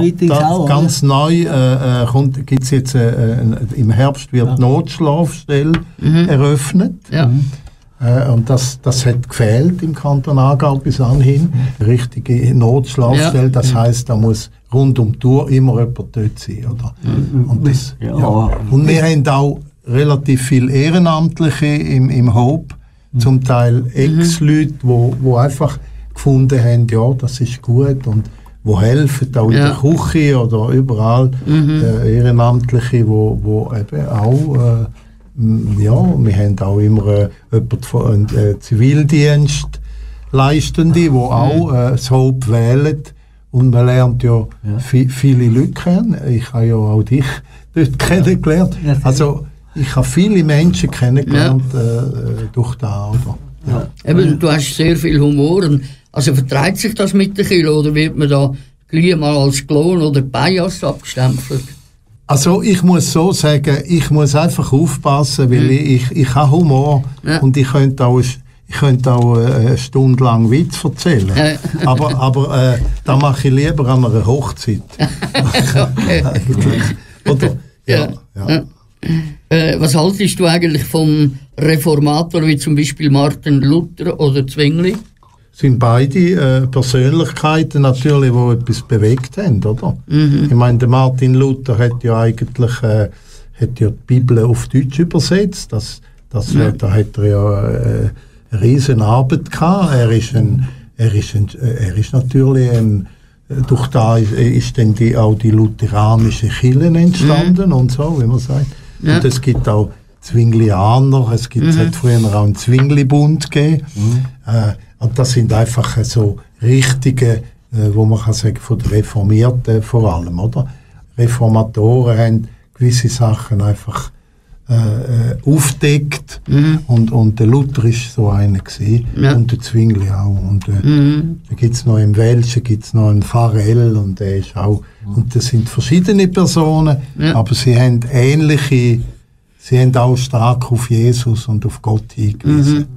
Speaker 1: auch,
Speaker 3: ganz neu äh, äh, kommt, gibt's jetzt äh, äh, im Herbst wird die Notschlafstelle eröffnet.
Speaker 2: Ja.
Speaker 3: Äh, und das, das hat gefehlt im Kanton Aargau bis anhin. Richtige Notschlafstelle, das heißt, da muss rund um die Tour immer jemand dort sein. Oder? Und, das,
Speaker 1: Ja.
Speaker 3: und wir haben auch relativ viele Ehrenamtliche im, im Hope, zum Teil Ex-Leute, wo, wo einfach gefunden haben, ja, das ist gut und wo helfen, auch in
Speaker 2: Ja.
Speaker 3: der Küche oder überall, äh, Ehrenamtliche, wo, wo eben auch äh, Ja, wir haben auch immer äh, jemanden von äh, Zivildienst Leistende, die auch äh, das Hope wählen. Und man lernt ja, vi- viele Leute kennen. Ich habe ja auch dich dort kennengelernt.
Speaker 1: Ja.
Speaker 3: Also ich habe viele Menschen kennengelernt äh, äh, durch da. Oder? Ja.
Speaker 2: Eben, du hast sehr viel Humor. Also vertreibt sich das mit der Kilo oder wird man da gleich mal als Klon oder Bias abgestempelt?
Speaker 3: Also ich muss so sagen, ich muss einfach aufpassen, weil ich, ich, ich habe Humor
Speaker 2: Mhm. Ja.
Speaker 3: und ich könnte auch, ich könnte auch äh, eine Stunde lang Witz erzählen. Aber aber äh, das mache ich lieber an einer Hochzeit. Eigentlich. Oder? Ja. ja.
Speaker 2: Ja. Äh, was haltest du eigentlich vom Reformator wie zum Beispiel Martin Luther oder Zwingli?
Speaker 3: Sind beide äh, Persönlichkeiten natürlich, die etwas bewegt haben, oder? Ich meine, der Martin Luther hat ja eigentlich äh, hat ja die Bibel auf Deutsch übersetzt. Das, das, äh, da hat er ja äh, eine riesen Arbeit gehabt. Er ist ein, er ist ein, äh, er ist natürlich ein, äh, durch da ist, äh, ist dann die, auch die lutheranische Kirche entstanden und so, wie man sagt.
Speaker 2: Ja.
Speaker 3: Und es gibt auch Zwinglianer, es gibt, es hat früher auch einen Zwingli-Bund gegeben. Äh, und das sind einfach äh, so richtige, äh, wo man kann sagen, von den Reformierten vor allem, oder? Reformatoren haben gewisse Sachen einfach äh, äh, aufdeckt. Und, und der Luther ist so einer gewesen.
Speaker 2: Ja.
Speaker 3: Und der Zwingli auch. Und äh, da gibt's noch im Welschen gibt's noch einen Pharrell und der ist auch. Und das sind verschiedene Personen,
Speaker 2: Ja.
Speaker 3: aber sie haben ähnliche, sie haben auch stark auf Jesus und auf Gott hingewiesen.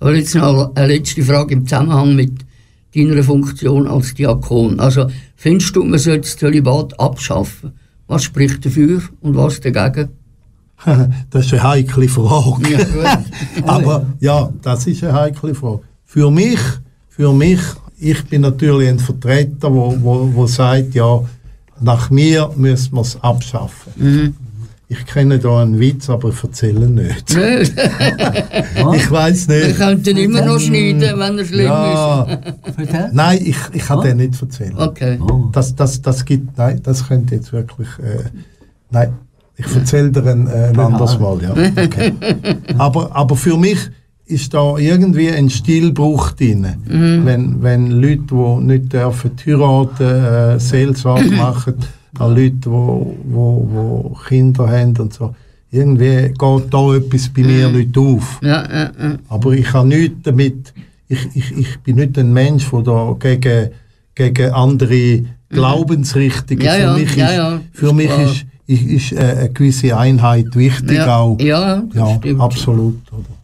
Speaker 2: Aber jetzt noch eine letzte Frage im Zusammenhang mit deiner Funktion als Diakon. Also, findest du, man sollte das Zölibat abschaffen? Was spricht dafür und was dagegen?
Speaker 3: das ist eine heikle Frage.
Speaker 2: Ja.
Speaker 3: Aber ja, das ist eine heikle Frage. Für mich, für mich, ich bin natürlich ein Vertreter, wo, wo, wo sagt, ja, nach mir müssen wir es abschaffen.
Speaker 2: Mhm.
Speaker 3: Ich kenne da einen Witz, aber ich erzähle ihn nicht. Ich weiß
Speaker 2: wir
Speaker 3: nicht.
Speaker 2: könnten immer noch schneiden, wenn er schlimm
Speaker 3: Ja,
Speaker 1: Vertel.
Speaker 3: nein, ich, ich kann den nicht erzählen.
Speaker 2: ist. Okay.
Speaker 1: Oh.
Speaker 3: Das, das, das gibt, nein, das könnte jetzt wirklich, äh, nein, ich erzähle dir ein, äh, ein anderes Mal, ja. Okay. aber, aber für mich ist da irgendwie ein Stilbruch drin. Wenn, wenn Leute, die nicht dürfen heiraten, äh, Seelsorge machen, an Leute, die wo, wo, wo Kinder haben und so. Irgendwie geht da etwas bei mir nicht auf.
Speaker 2: Ja, ja, ja.
Speaker 3: Aber ich habe nichts damit, ich, ich, ich bin nicht ein Mensch, der da gegen, gegen andere Glaubensrichtungen,
Speaker 2: Mhm. Ja, ja,
Speaker 3: für mich,
Speaker 2: ja,
Speaker 3: ist,
Speaker 2: ja,
Speaker 3: für mich ist, ist, ist äh, eine gewisse Einheit wichtig
Speaker 2: Ja,
Speaker 3: auch.
Speaker 2: ja,
Speaker 3: ja absolut. Oder?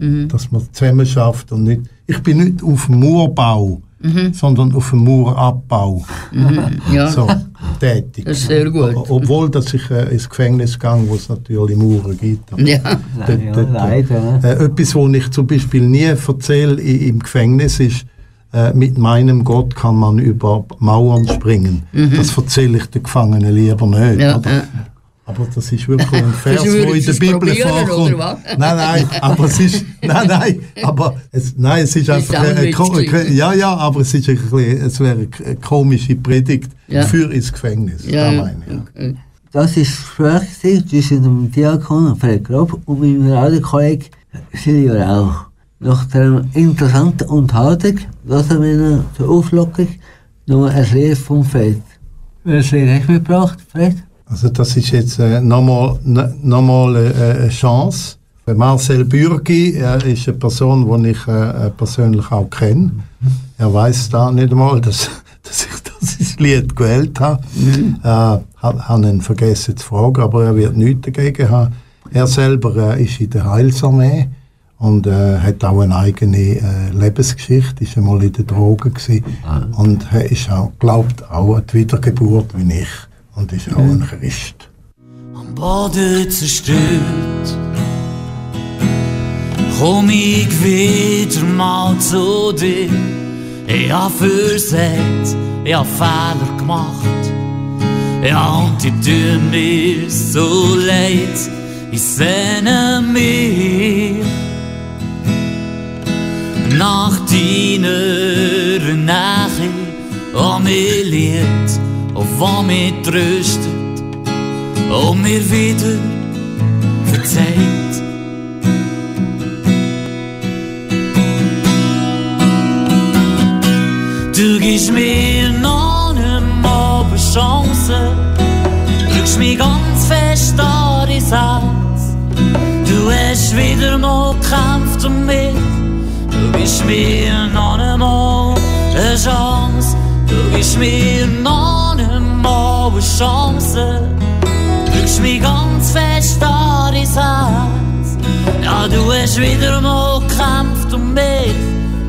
Speaker 2: Mhm.
Speaker 3: Dass man zusammen schafft und nicht, ich bin nicht auf dem Murbau,
Speaker 2: Mhm.
Speaker 3: sondern auf dem Murabbau
Speaker 2: ja.
Speaker 3: so, tätig.
Speaker 2: Das ist sehr gut.
Speaker 3: Obwohl, dass ich äh, ins Gefängnis gehe, wo es natürlich Mauern gibt. Aber
Speaker 2: Ja,
Speaker 3: Dort-
Speaker 1: Ja, leider.
Speaker 3: Äh, etwas, was ich zum Beispiel nie erzähle im Gefängnis, ist, äh, mit meinem Gott kann man über Mauern springen. Das erzähle ich den Gefangenen lieber nicht.
Speaker 2: Mhm. Ja,
Speaker 3: aber, das ist wirklich ein Vers, wo in der Bibel vorkommt. Nein, nein, aber es ist, nein, nein, aber es, nein, es ist einfach,
Speaker 2: ein Witz
Speaker 3: ko-
Speaker 2: gewesen.
Speaker 3: ja, ja, aber es ist ein bisschen, es wäre eine komische Predigt
Speaker 2: Ja.
Speaker 3: für ins Gefängnis.
Speaker 2: ja,
Speaker 3: das
Speaker 2: ja.
Speaker 3: meine ich, ja.
Speaker 2: Okay.
Speaker 1: Das ist das Gespräch zwischen dem Diakon Fred Grob und meinem Radiokollegen Silvio Rauch. Nach der interessanten Unterhaltung lassen wir noch zur Auflockerung noch ein Lied vom Fred. Welches Lied hast du mitgebracht, Fred?
Speaker 3: Also das ist jetzt äh, nochmal noch mal, äh, eine Chance. Der Marcel Bürgi er ist eine Person, die ich äh, äh, persönlich auch kenne. Er weiß da nicht einmal, dass, dass ich das Lied gewählt habe. Äh, habe hab ihn vergessen zu fragen, aber er wird nichts dagegen haben. Er selber äh, ist in der Heilsarmee und äh, hat auch eine eigene äh, Lebensgeschichte, ist einmal in den Drogen gewesen und er ist auch, glaubt auch an die Wiedergeburt wie ich und ist auch ein Christ.
Speaker 7: am Boden zerstört. Komm ich wieder mal zu dir. Ich hab versagt, ich hab Fehler gemacht. Ja, und die tun mir so leid. Ich sehne mich nach deiner Nähe, oh mir liebt, und was mich tröstet und mir wieder verzeiht. Du gibst mir noch einmal eine Chance, drückst mich ganz fest an dein Herz. Du hast wieder mal gekämpft um mich, du gibst mir noch einmal eine Chance, du gibst mir noch eine Chance. drückst mich ganz fest an dein Herz. Ja, du hast wieder mal gekämpft um mich.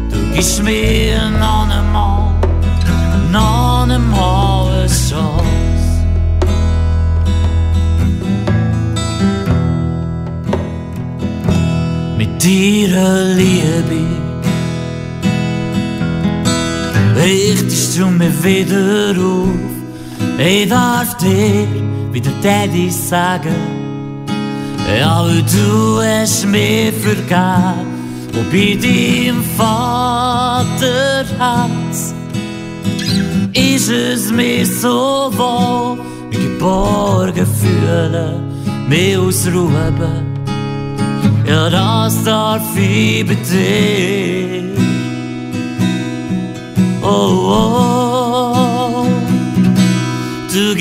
Speaker 7: Du gibst mir noch einmal, noch einmal eine Chance. Mit deiner Liebe richtest du mich wieder auf. Ich darf dir wieder Daddy sagen, ja, weil du hast mir vergeben. Und bei deinem Vaterherz ist es mir so wohl, wie geborgen fühle, mich ausruhen. Ja, das darf ich bei dir. Oh, oh,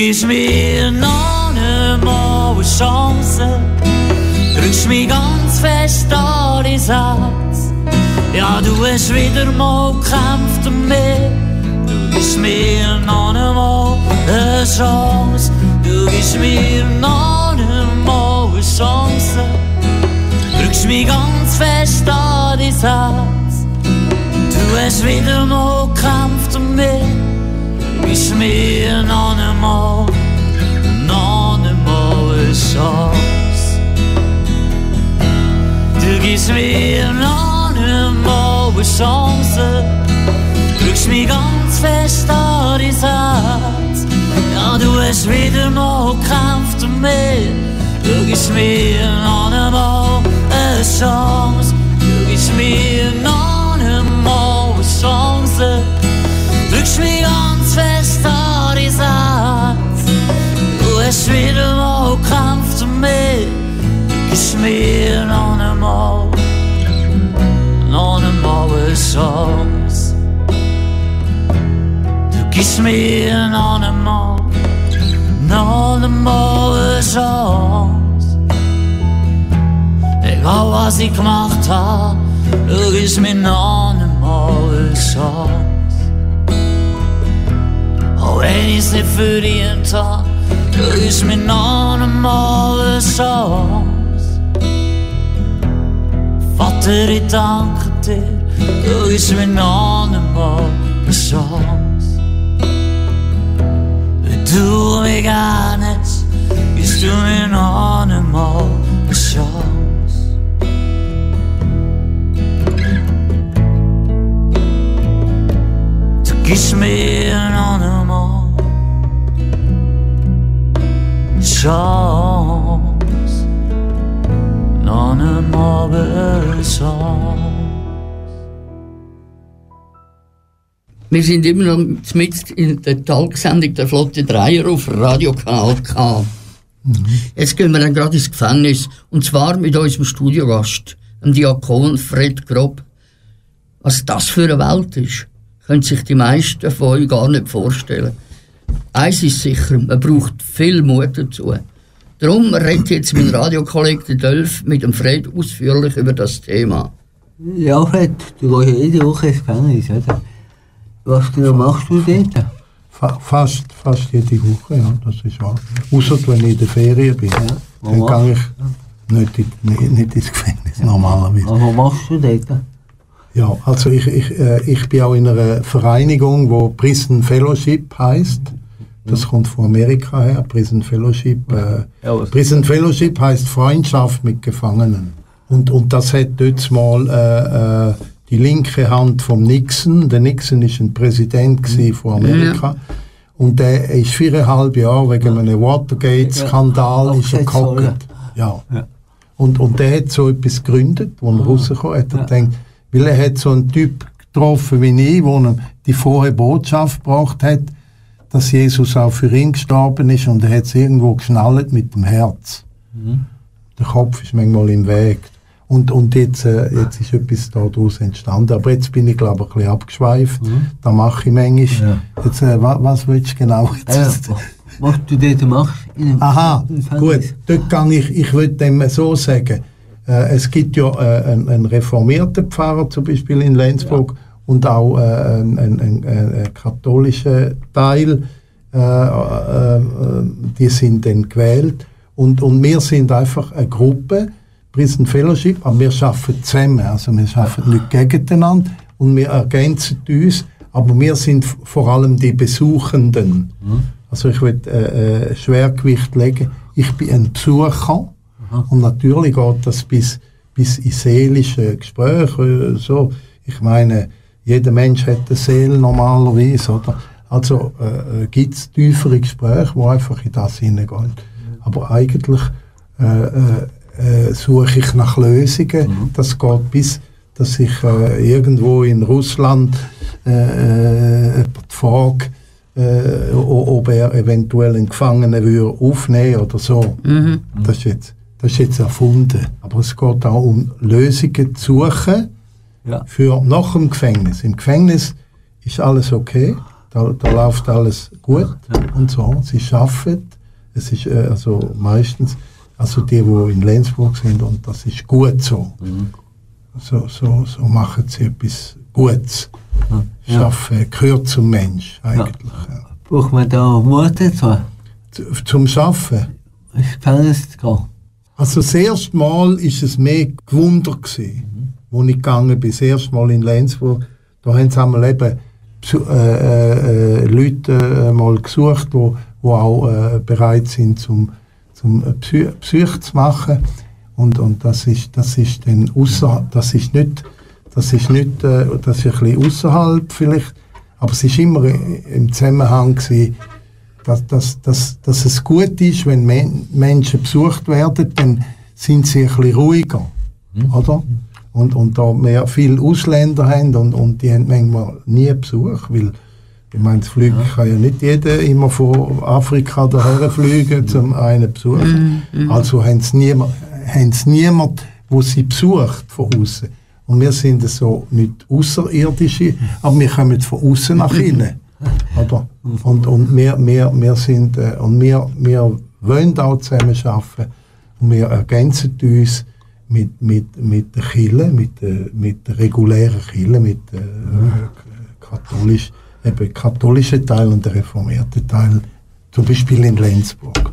Speaker 7: gibst mir noch einmal eine Chance. drückst mich ganz fest an dein Herz. Ja, du hast wieder mal gekämpft um mich. Du gibst mir noch einmal eine Chance. Du gibst mir noch einmal eine Chance. Drückst mich ganz fest an dein Herz. Du hast wieder mal gekämpft um mich. Mir noch einmal, noch einmal eine Chance. Du gibst mir noch einmal eine Chance. Drückst mich ganz fest an dein Herz. Ja, du hast wieder mal gekämpft um mich. Du gibst mir noch einmal eine Chance. Du gibst mir noch Mal gekämpft um mich. Du gibst mir noch einmal, noch einmal eine Chance. Du gibst mir noch einmal, noch einmal eine Chance. Egal was ich gemacht hab, du gibst mir noch einmal eine Chance. Auch wenn ich's nicht verdient hab, du gibst mir noch einmal eine Chance. Vater, ich danke dir, du gibst mir noch einmal eine Chance. Wenn du mich gar nicht, gibst du mir noch einmal eine Chance. Du gibst mir Chance, noch einmal eine Chance.
Speaker 2: Wir sind immer noch mit in der Talksendung der Flotte Dreier auf Radio Kanal K. Jetzt gehen wir dann gerade ins Gefängnis. Und zwar mit unserem Studiogast, dem Diakon Fred Grob. Was das für eine Welt ist, können sich die meisten von euch gar nicht vorstellen. Eins ist sicher, man braucht viel Mut dazu. Darum redet jetzt mein Radiokollege Dolf mit dem Fred ausführlich über das Thema.
Speaker 1: Ja, Fred, du gehst ja jede Woche ins Gefängnis, oder? Was genau machst du dort?
Speaker 3: Fa fast, fast jede Woche, ja, das ist wahr. Außer wenn ich in der Ferien bin.
Speaker 1: wo
Speaker 3: Dann gehe ich nicht, in, nicht, nicht ins Gefängnis, normalerweise.
Speaker 1: Aber was machst du dort?
Speaker 3: Ja, also ich, ich, äh, ich bin auch in einer Vereinigung, wo Prison Fellowship heißt. Das kommt von Amerika her, Prison Fellowship. Äh,
Speaker 1: Ja,
Speaker 3: Prison Fellowship heißt Freundschaft mit Gefangenen. Und, und das hat dort mal äh, äh, die linke Hand vom Nixon. Der Nixon ist ein Präsident gewesen von Amerika. Und der ist viereinhalb Jahre wegen einem Watergate-Skandal
Speaker 1: Ja,
Speaker 3: gehockt. Ja.
Speaker 1: Ja.
Speaker 3: Und, und der hat so etwas gegründet, wo er rausgekommen hat. Er denkt, weil er hat so einen Typ getroffen wie ich, wo ihm die frohe Botschaft gebracht hat, dass Jesus auch für ihn gestorben ist und er hat es irgendwo geschnallt mit dem Herz. Der Kopf ist manchmal im Weg. Und, und jetzt, äh, jetzt ist etwas daraus entstanden. Aber jetzt bin ich, glaube ich, ein bisschen abgeschweift. Da mache ich manchmal.
Speaker 1: Ja.
Speaker 3: Jetzt, äh, was, was willst du genau jetzt?
Speaker 1: Ja, was, du dort machst? In einem-
Speaker 3: Aha, gut. Dort kann ich, ich würde dem so sagen, äh, es gibt ja äh, einen, einen reformierten Pfarrer zum Beispiel in Lenzburg und auch äh, einen, einen, einen, einen katholischen Teil, äh, äh, äh, die sind dann gewählt. Und, und wir sind einfach eine Gruppe, Prison Fellowship, aber wir arbeiten zusammen, also wir arbeiten nicht gegeneinander und wir ergänzen uns, aber wir sind vor allem die Besuchenden. Also ich will äh, äh, Schwergewicht legen. Ich bin ein Besucher und natürlich geht das bis, bis in seelische Gespräche. äh, So. Ich meine, jeder Mensch hat eine Seele normalerweise. Oder? Also äh, gibt es tiefere Gespräche, die einfach in das hineingehen. Aber eigentlich äh, äh, äh, suche ich nach Lösungen. Das geht bis, dass ich äh, irgendwo in Russland äh, äh, jemand frage, äh, ob er eventuell einen Gefangenen würde aufnehmen oder so. Das, ist jetzt, das ist jetzt erfunden. Aber es geht auch um Lösungen zu suchen
Speaker 1: Ja.
Speaker 3: für nach dem Gefängnis. Im Gefängnis ist alles okay, da, da läuft alles gut und so. Sie schaffen, es ist äh, also meistens, Also die, die in Lenzburg sind, und das ist gut so. So, so, so machen sie etwas Gutes.
Speaker 1: Ja.
Speaker 3: Schaffen gehört zum Mensch eigentlich. Ja.
Speaker 1: Braucht man da Mut dazu,
Speaker 3: Zu- Zum Schaffen.
Speaker 1: ins Gefängnis zu gehen?
Speaker 3: Also das erste Mal ist es mehr Gewunder gewesen, wo ich gegangen bin. Das erste Mal in Lenzburg, da haben sie einmal eben äh, äh, Leute äh, mal gesucht, wo, wo auch äh, bereit sind, zum, zum Psy Psych zu machen. Und, und das ist, das ist dann ausser, das ist nicht, das ist nicht, äh, das ist ein bisschen außerhalb vielleicht, aber es ist immer im Zusammenhang gewesen, dass, dass, dass, dass es gut ist, wenn Men Menschen besucht werden, dann sind sie ein bisschen ruhiger. Oder? Und, und da wir viele Ausländer haben und, und die haben manchmal nie Besuch, weil ich meine, das Fliegen kann ja nicht jeder immer von Afrika daher fliegen, zum einen besuchen. Also haben sie niemand, haben sie niemand, wo sie besucht von außen. Und wir sind so nicht Außerirdische, aber wir kommen von außen nach innen. Oder? Und, und wir, wir, wir sind, äh, und wir, wir wollen auch zusammen arbeiten und wir ergänzen uns mit, mit, mit der Kirche, mit der, mit der regulären Kirche, mit der äh, katholisch, eben katholischen Teil und der reformierten Teil, zum Beispiel in Lenzburg.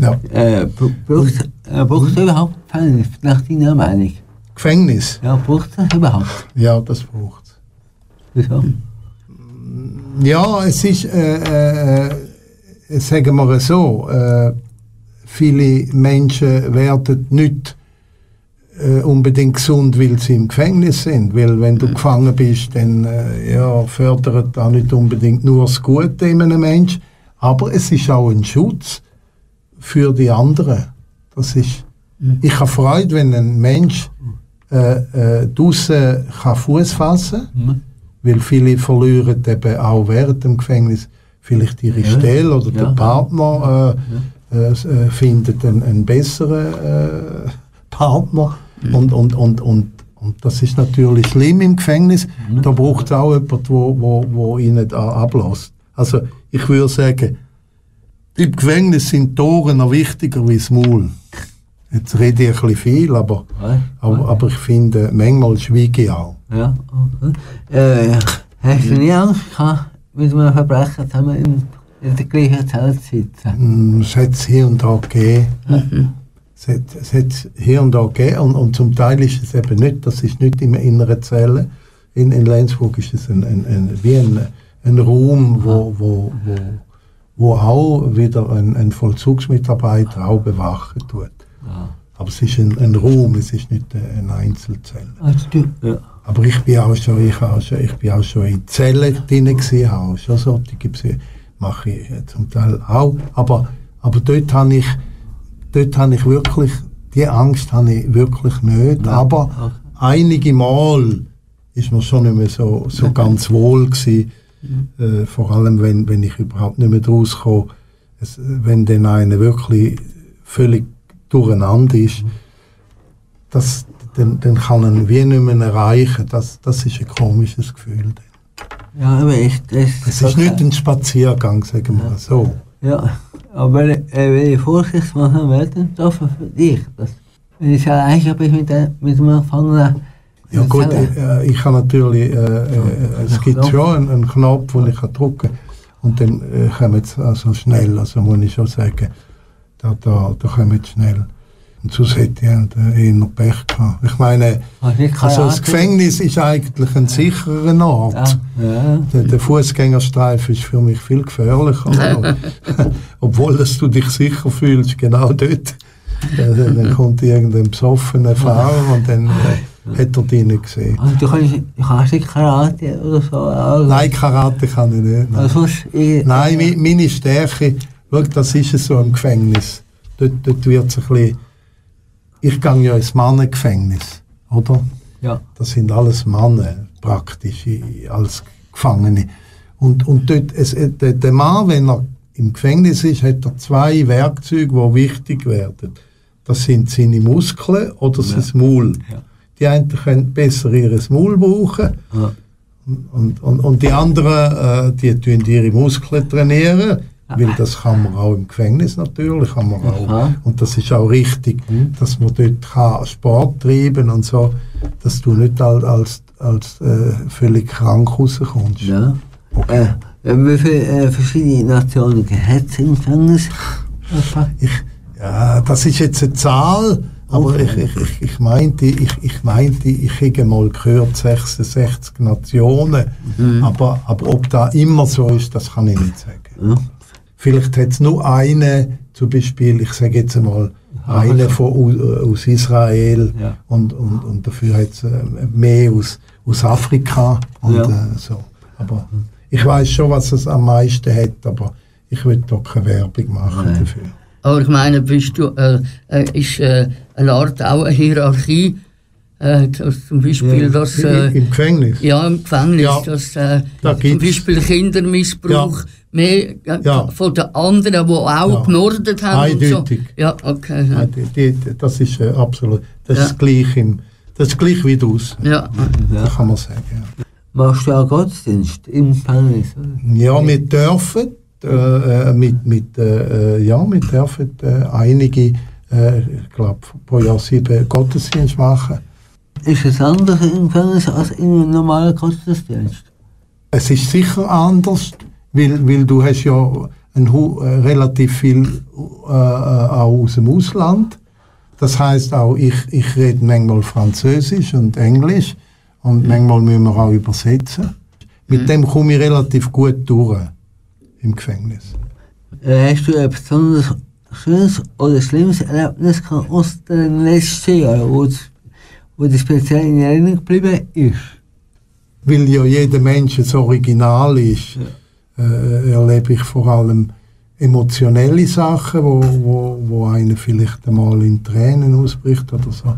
Speaker 3: Ja.
Speaker 1: Äh, br- braucht äh, braucht es überhaupt Gefängnis, nach deiner Meinung?
Speaker 3: Gefängnis,
Speaker 1: Ja, braucht es überhaupt?
Speaker 3: ja, das braucht es.
Speaker 1: Wieso?
Speaker 3: Ja, es ist, äh, äh, sagen wir so, äh, viele Menschen werden nicht äh, unbedingt gesund, weil sie im Gefängnis sind. Weil wenn du gefangen bist, dann äh, ja, fördert auch nicht unbedingt nur das Gute in einem Mensch, aber es ist auch ein Schutz für die anderen. Das ist, ich habe Freude, wenn ein Mensch äh, äh, draussen kann Fuß fassen kann, weil viele verlieren eben auch während dem Gefängnis vielleicht ihre
Speaker 1: Ja.
Speaker 3: Stelle oder
Speaker 1: Ja.
Speaker 3: der Partner äh, äh, s- äh, findet einen, einen besseren äh, Partner und, und, und, und, und das ist natürlich schlimm im Gefängnis. Da braucht es auch jemand, wo, wo, wo ihnen ablässt. Also ich würde sagen, im Gefängnis sind Tore noch wichtiger wie das Maul. Jetzt rede ich ein bisschen viel, aber,
Speaker 1: Ja.
Speaker 3: aber, aber ich finde, manchmal schweige ich auch.
Speaker 1: Ja, okay. Äh, hast du nie Angst gehabt, mit einem Verbrecher zusammen in, in der gleichen Zelle zu sitzen?
Speaker 3: Es hat es hier und da gegeben. Es hat es hat hier und da gegeben. Und, und zum Teil ist es eben nicht, das ist nicht in inneren Zellen. In, in Lenzburg ist es ein, ein, ein, wie ein, ein Raum, wo, wo, wo, wo auch wieder ein, ein Vollzugsmitarbeiter auch bewachen tut. Aber es ist ein, ein Raum, es ist nicht eine Einzelzelle.
Speaker 1: Also du, ja.
Speaker 3: Aber ich bin auch schon, ich auch schon, ich bin auch schon in Zellen drin gewesen, habe auch schon solche mache ich äh, zum Teil auch. Aber, aber dort habe ich, dort habe ich wirklich, die Angst habe ich wirklich nicht. Aber einige Mal ist mir schon nicht mehr so, so ganz wohl gewesen. Äh, vor allem, wenn, wenn ich überhaupt nicht mehr draus komme. Es, wenn dann einer wirklich völlig durcheinander ist, das, dann, dann kann er wie nicht mehr erreichen. Das, das ist ein komisches Gefühl. dann.
Speaker 1: ja, aber ich, das,
Speaker 3: Es ist nicht ein Spaziergang, sagen wir mal so.
Speaker 1: Ja, aber äh, wenn ich Vorsichtsmaßnahmen werden dürfen für dich, das, wenn ich allein bin mit, der, mit dem Gefangenen,
Speaker 3: Ja gut, äh, ich kann natürlich, äh, äh, es gibt
Speaker 1: Knopf.
Speaker 3: schon einen, einen Knopf, den ich kann drücken kann. Und dann äh, kommen sie also schnell, also muss ich schon sagen, da, da, da kommen sie schnell. Und sonst hätte ich halt, äh, eher Pech gehabt. Ich meine, also das? Gefängnis ist eigentlich ein sicherer Ort.
Speaker 1: Ja.
Speaker 3: Der, der Fußgängerstreifen ist für mich viel gefährlicher. Obwohl dass du dich sicher fühlst, genau dort. Äh, dann kommt irgendein besoffener Fahrer und dann äh, hat er dich nicht gesehen.
Speaker 1: Also du kannst, du kannst nicht Karate oder so. Also,
Speaker 3: Nein, Karate kann ich nicht. Nein,
Speaker 1: Also, ich,
Speaker 3: nein mi- meine Stärke, schau, das ist es so im Gefängnis. Dort, dort wird es ein bisschen. Ich gehe ja ins Mannengefängnis, oder?
Speaker 1: Ja.
Speaker 3: Das sind alles Männer praktisch als Gefangene. Und, und dort, es, äh, der, der Mann, wenn er im Gefängnis ist, hat er zwei Werkzeuge, die wichtig werden. Das sind seine Muskeln oder sein Maul.
Speaker 1: Ja.
Speaker 3: Die einen können besser ihr Maul brauchen
Speaker 1: Ja.
Speaker 3: und, und, und die anderen, äh, die tun ihre Muskeln trainieren, Weil das kann man auch im Gefängnis natürlich, kann man auch.
Speaker 1: Aha.
Speaker 3: Und das ist auch richtig, dass man dort kann Sport treiben und so, dass du nicht als, als, als äh, völlig krank rauskommst.
Speaker 1: Ja. Äh, äh, wie viele äh, verschiedene Nationen hat es im Gefängnis?
Speaker 3: Ich, ja, das ist jetzt eine Zahl, aber
Speaker 1: Okay.
Speaker 3: ich, ich, ich, ich meinte, ich, ich meinte, ich hätte mal gehört 66 Nationen, aber, aber ob da immer so ist, das kann ich nicht sagen.
Speaker 1: Ja.
Speaker 3: Vielleicht hat es nur eine, zum Beispiel, ich sage jetzt einmal, eine von, au- aus Israel
Speaker 1: Ja.
Speaker 3: und, und, und dafür hat es äh, mehr aus, aus Afrika und
Speaker 1: Ja.
Speaker 3: äh, so. Aber ich weiß schon, was es am meisten hat, aber ich will da keine Werbung machen
Speaker 1: Nein.
Speaker 3: dafür.
Speaker 2: Aber ich meine, bist du, äh, äh, ist äh, eine Art auch eine Hierarchie, äh, dass zum Beispiel,
Speaker 1: Ja.
Speaker 2: dass,
Speaker 3: Im-
Speaker 2: äh,
Speaker 3: Im Gefängnis?
Speaker 2: ja, im Gefängnis,
Speaker 3: Ja.
Speaker 2: dass äh,
Speaker 3: Da
Speaker 2: zum Beispiel Kindermissbrauch mehr äh,
Speaker 3: Ja.
Speaker 2: von den anderen, die auch
Speaker 3: Ja.
Speaker 2: genordet haben.
Speaker 3: Eindeutig.
Speaker 2: so. Ja, okay. Ja.
Speaker 3: Ja, die, die, das ist äh, absolut, das
Speaker 2: Ja.
Speaker 3: ist gleich im, das ist gleich wie draußen,
Speaker 2: ja.
Speaker 3: das kann man sagen. Ja.
Speaker 1: Machst du auch Gottesdienst im Gefängnis? Oder?
Speaker 3: Ja, wir dürfen, äh, mit, mit, ja, wir dürfen äh, einige, äh, ich glaube, pro Jahr sieben Gottesdienste machen.
Speaker 1: Ist es anders im Gefängnis als in einem normalen Gottesdienst?
Speaker 3: Es ist sicher anders, weil, weil du hast ja ein, äh, relativ viel äh, äh, auch aus dem Ausland. Das heißt auch, ich, ich rede manchmal Französisch und Englisch und manchmal müssen wir auch übersetzen. Mit dem komme ich relativ gut durch im Gefängnis.
Speaker 1: Äh, hast du ein besonders schönes oder schlimmes Erlebnis gehabt aus den letzten Jahren, wo, es- wo dir speziell in Erinnerung geblieben ist?
Speaker 3: Weil ja jeder Mensch ein Original ist, äh, erlebe ich vor allem emotionelle Sachen, wo, wo, wo einer vielleicht einmal in Tränen ausbricht oder so.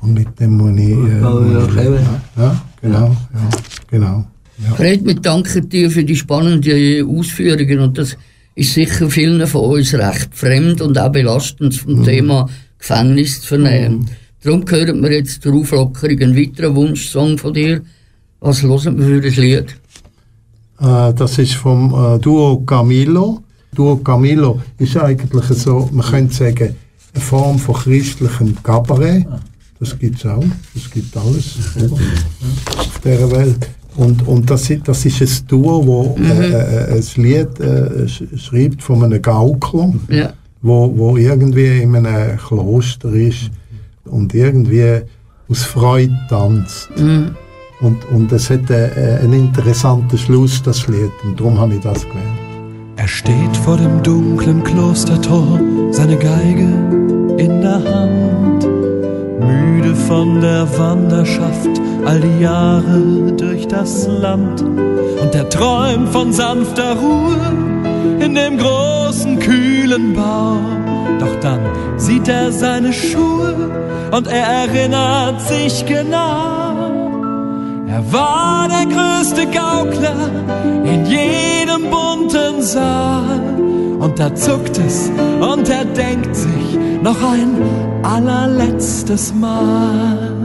Speaker 3: Und mit dem muss ich... Äh,
Speaker 1: Ja,
Speaker 3: muss
Speaker 1: ja,
Speaker 3: ich leben.
Speaker 1: eben.
Speaker 3: ja, genau, ja, genau. Ja.
Speaker 2: Fred, wir danken dir für die spannenden Ausführungen und das ist sicher vielen von uns recht fremd und auch belastend vom Thema Gefängnis zu vernehmen. Darum hören wir jetzt zur Auflockerung einen weiteren Wunschsong von dir. Was hören wir für ein Lied?
Speaker 3: Äh, das ist vom äh, Duo Camilo. Duo Camilo ist eigentlich so, man könnte sagen, eine Form von christlichem Kabarett. Das gibt es auch, das gibt alles oder? auf dieser Welt. Und, und das, ist- das ist ein Duo, wo äh, äh, ein Lied äh, sch schreibt von einem Gaukler,
Speaker 2: Ja.
Speaker 3: wo, wo irgendwie in einem Kloster ist und irgendwie aus Freude tanzt.
Speaker 2: Mhm.
Speaker 3: Und, und es hat äh, einen interessanten Schluss, das Lied, und darum habe ich das gewählt.
Speaker 8: Er steht vor dem dunklen Klostertor, seine Geige in der Hand. Müde von der Wanderschaft, all die Jahre durch das Land. Und er träumt von sanfter Ruhe in dem großen, kühlen Bau. Doch dann sieht er seine Schuhe und er erinnert sich genau. Er war der größte Gaukler in jedem bunten Saal. Und da zuckt es und er denkt sich noch ein allerletztes Mal.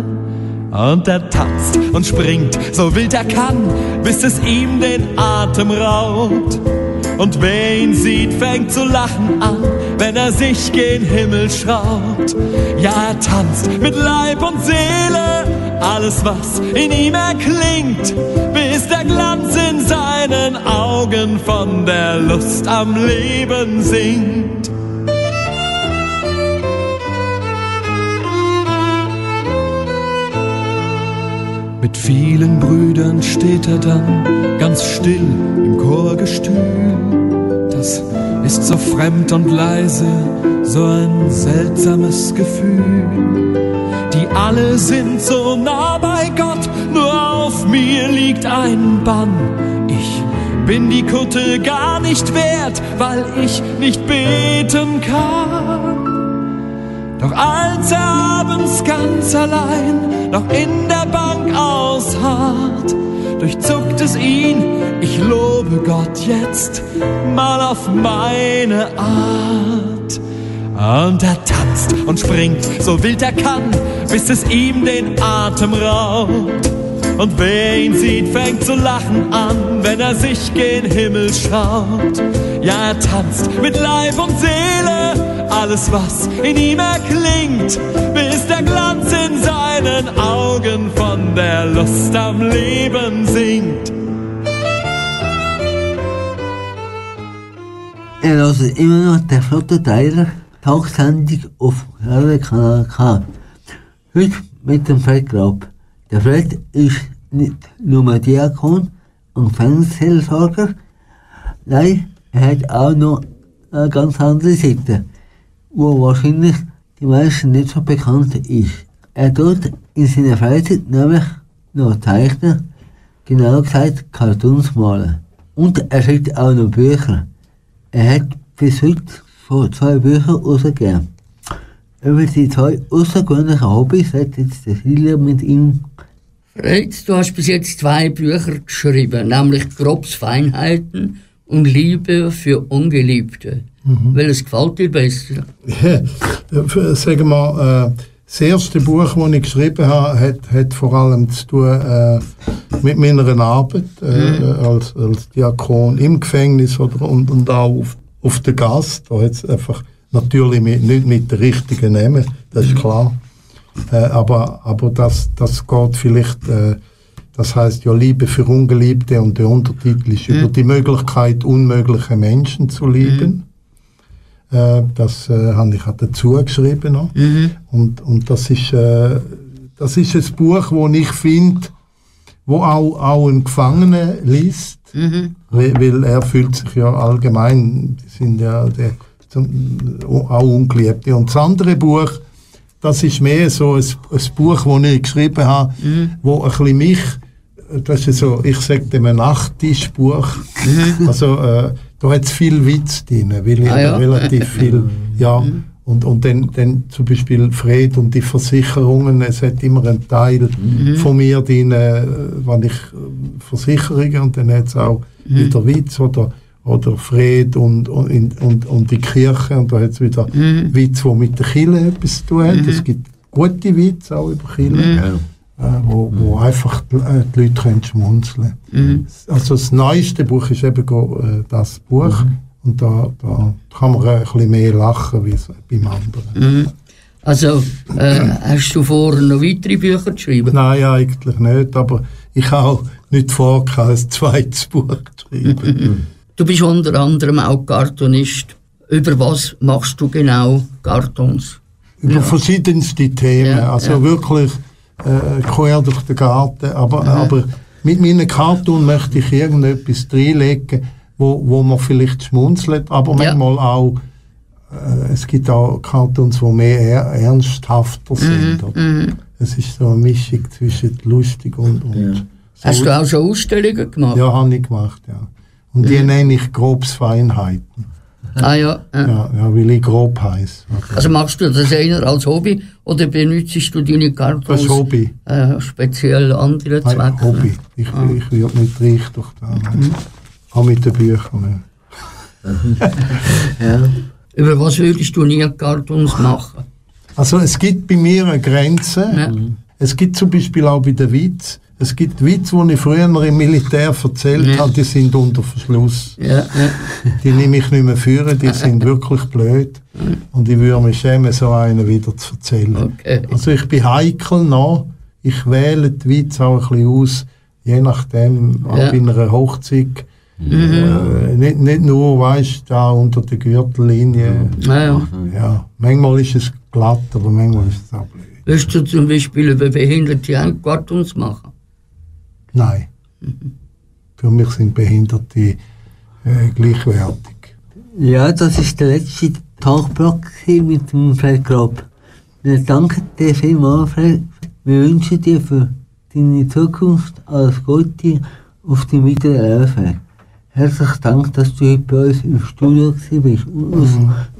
Speaker 8: Und er tanzt und springt, so wild er kann, bis es ihm den Atem raubt. Und wer ihn sieht, fängt zu lachen an, wenn er sich gen Himmel schraubt. Ja, er tanzt mit Leib und Seele, alles was in ihm erklingt, bis der Glanz in seinen Augen von der Lust am Leben singt. Mit vielen Brüdern steht er dann ganz still im Chorgestühl. Ist so fremd und leise, so ein seltsames Gefühl. Die alle sind so nah bei Gott, nur auf mir liegt ein Bann. Ich bin die Kutte gar nicht wert, weil ich nicht beten kann. Doch als er abends ganz allein noch in der Bank ausharrt, durchzuckt es ihn, ich lobe Gott jetzt mal auf meine Art. Und er tanzt und springt, so wild er kann, bis es ihm den Atem raubt. Und wer ihn sieht, fängt zu lachen an, wenn er sich gen Himmel schaut. Ja, er tanzt mit Leib und Seele, alles was in ihm erklingt, bis der Glanz in seinen Augen von der Lust am Leben singt.
Speaker 1: Er hört immer noch der flotte Teiler, Talksendung auf Radio Kanal K. Heute mit dem Fred Grab. Der Fred ist nicht nur Diakon und Fernsehseelsorger, nein, er hat auch noch eine ganz andere Seite, wo wahrscheinlich die meisten nicht so bekannt ist. Er tut in seiner Freizeit nämlich noch zeichnen, genau gesagt Cartoons malen. Und er schreibt auch noch Bücher. Er hat bis heute schon zwei Bücher rausgegeben. Über die zwei außergewöhnlichen Hobbys hat jetzt der Silja mit ihm
Speaker 2: Fred, du hast bis jetzt zwei Bücher geschrieben, nämlich Grobs Feinheiten und Liebe für Ungeliebte. Welches gefällt dir besser?
Speaker 3: Ja, sagen wir, äh, das erste Buch, das ich geschrieben habe, hat, hat vor allem zu tun äh, mit meiner Arbeit äh, als, als Diakon im Gefängnis oder, und, und auch auf, auf der Gast. Da hat's einfach natürlich mit, nicht mit den richtigen Namen, das ist klar. Äh, aber aber das, das geht vielleicht, äh, das heißt ja Liebe für Ungeliebte und der Untertitel ist über die Möglichkeit, unmögliche Menschen zu lieben. Äh, das äh, habe ich auch dazu geschrieben. Noch. Und, und das, ist, äh, das ist ein Buch, wo ich finde, wo auch, auch ein Gefangener liest, weil, weil er fühlt sich ja allgemein, sind ja der, zum, auch Ungeliebte. Und das andere Buch, das ist mehr so ein, ein Buch, das ich geschrieben habe, wo ein bisschen mich, das ist so, ich sage dem ein Nachttischbuch, also äh, da hat es viel Witz drin, weil ich
Speaker 2: Ah, ja?
Speaker 3: relativ viel, ja, und, und dann, dann zum Beispiel Fred und die Versicherungen, es hat immer einen Teil von mir drin, äh, wenn ich äh, Versicherungen und dann hat es auch wieder Witz oder oder Fred und, und, und, und die Kirche. Und da hat es wieder Witz, die mit der Kirche etwas zu tun hat. Es gibt gute Witze auch über Kirche, wo, wo einfach die, äh, die Leute können schmunzeln Also das neueste Buch ist eben äh, das Buch und da, da kann man ein bisschen mehr lachen wie so beim anderen.
Speaker 2: Also, äh, hast du vor, noch weitere Bücher zu schreiben?
Speaker 3: Nein, eigentlich nicht, aber ich habe auch nicht vor, ein zweites Buch zu schreiben.
Speaker 2: Du bist unter anderem auch Cartoonist. Über was machst du genau Cartoons?
Speaker 3: über verschiedenste Themen.
Speaker 2: Ja,
Speaker 3: also
Speaker 2: ja.
Speaker 3: wirklich äh, quer durch den Garten. Aber, aber mit meinen Cartoon möchte ich irgendetwas reinlegen, wo, wo man vielleicht schmunzelt, aber
Speaker 2: Ja.
Speaker 3: manchmal auch, äh, es gibt auch Cartoons, die mehr er, ernsthafter sind. oder? Es ist so eine Mischung zwischen lustig und, und so.
Speaker 2: Hast du auch schon Ausstellungen gemacht?
Speaker 3: Ja, habe ich gemacht, ja. Und die nenne ich Grobs Feinheiten.
Speaker 2: Ah ja.
Speaker 3: Ja, ja, weil ich grob heiße.
Speaker 2: Also machst du das eher als Hobby oder benutzt du deine
Speaker 3: Das ist Hobby.
Speaker 2: Äh, speziell andere
Speaker 3: Nein,
Speaker 2: Zwecke?
Speaker 3: Hobby. Ich, ich werde nicht reich durch das. Auch mit den Büchern. nicht.
Speaker 2: Über was würdest du nie Cartoons machen?
Speaker 3: Also es gibt bei mir eine Grenze.
Speaker 2: Ja.
Speaker 3: Es gibt zum Beispiel auch bei den Witz. Es gibt Witze, die ich früher im Militär erzählt habe, die sind unter Verschluss.
Speaker 2: Ja, ja.
Speaker 3: Die nehme ich nicht mehr führen, die sind wirklich blöd. Und ich würde mich schämen, so einen wieder zu erzählen.
Speaker 2: Okay.
Speaker 3: Also ich bin heikel noch. Ich wähle die Witze auch ein bisschen aus, je nachdem, auch
Speaker 2: Ja.
Speaker 3: bei einer Hochzeit. Äh, nicht, nicht nur, weißt da unter der Gürtellinie.
Speaker 2: Ja, ja.
Speaker 3: Ja, manchmal ist es glatt, aber manchmal ist es auch blöd.
Speaker 2: Willst du zum Beispiel über Behinderte Cartoons machen?
Speaker 3: Nein. Für mich sind Behinderte äh, gleichwertig.
Speaker 1: Ja, das ist der letzte gewesen mit dem Fred Grab. Wir danken dir vielmals, Fred. Wir wünschen dir für deine Zukunft alles Gute auf dem weiteren Lebensweg. Herzlichen Dank, dass du heute bei uns im Studio bist und aus,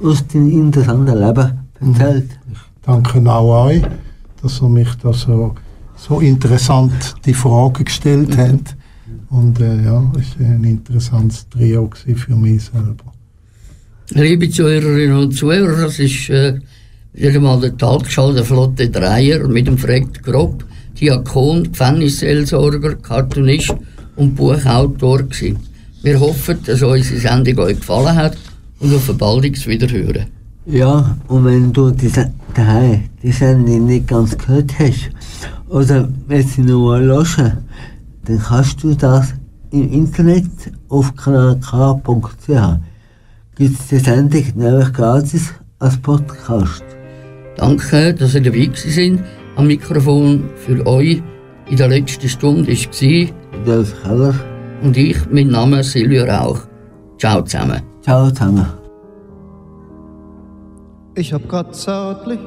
Speaker 1: aus deinem interessanten Leben erzählt hast.
Speaker 3: Danke auch euch, dass ihr mich da so, so interessant die Fragen gestellt habt. Und äh, ja, es war ein interessantes Trio für mich selber.
Speaker 2: Liebe Zuhörerinnen und Zuhörer, das ist äh, wieder mal der Talkshow der Flotte Dreier mit dem Fred Grob. Diakon, Gefängnisseelsorger, Cartoonist und Buchautor. Gewesen. Wir hoffen, dass unsere Sendung euch gefallen hat und auf ein baldiges Wiederhören.
Speaker 1: Ja, und wenn du diese, daheim die Sendung nicht ganz gehört hast oder wenn sie nur hören, dann kannst du das im Internet auf kanalk.ch. Gibt es die Sendung nämlich gratis als Podcast.
Speaker 2: Danke, dass ihr dabei sind. Am Mikrofon für euch in der letzten Stunde war
Speaker 1: Dolf Keller.
Speaker 2: und ich, mein Name ist Silvio Rauch. Ciao zusammen.
Speaker 1: Ciao zusammen.
Speaker 9: Ich hab grad zärtlich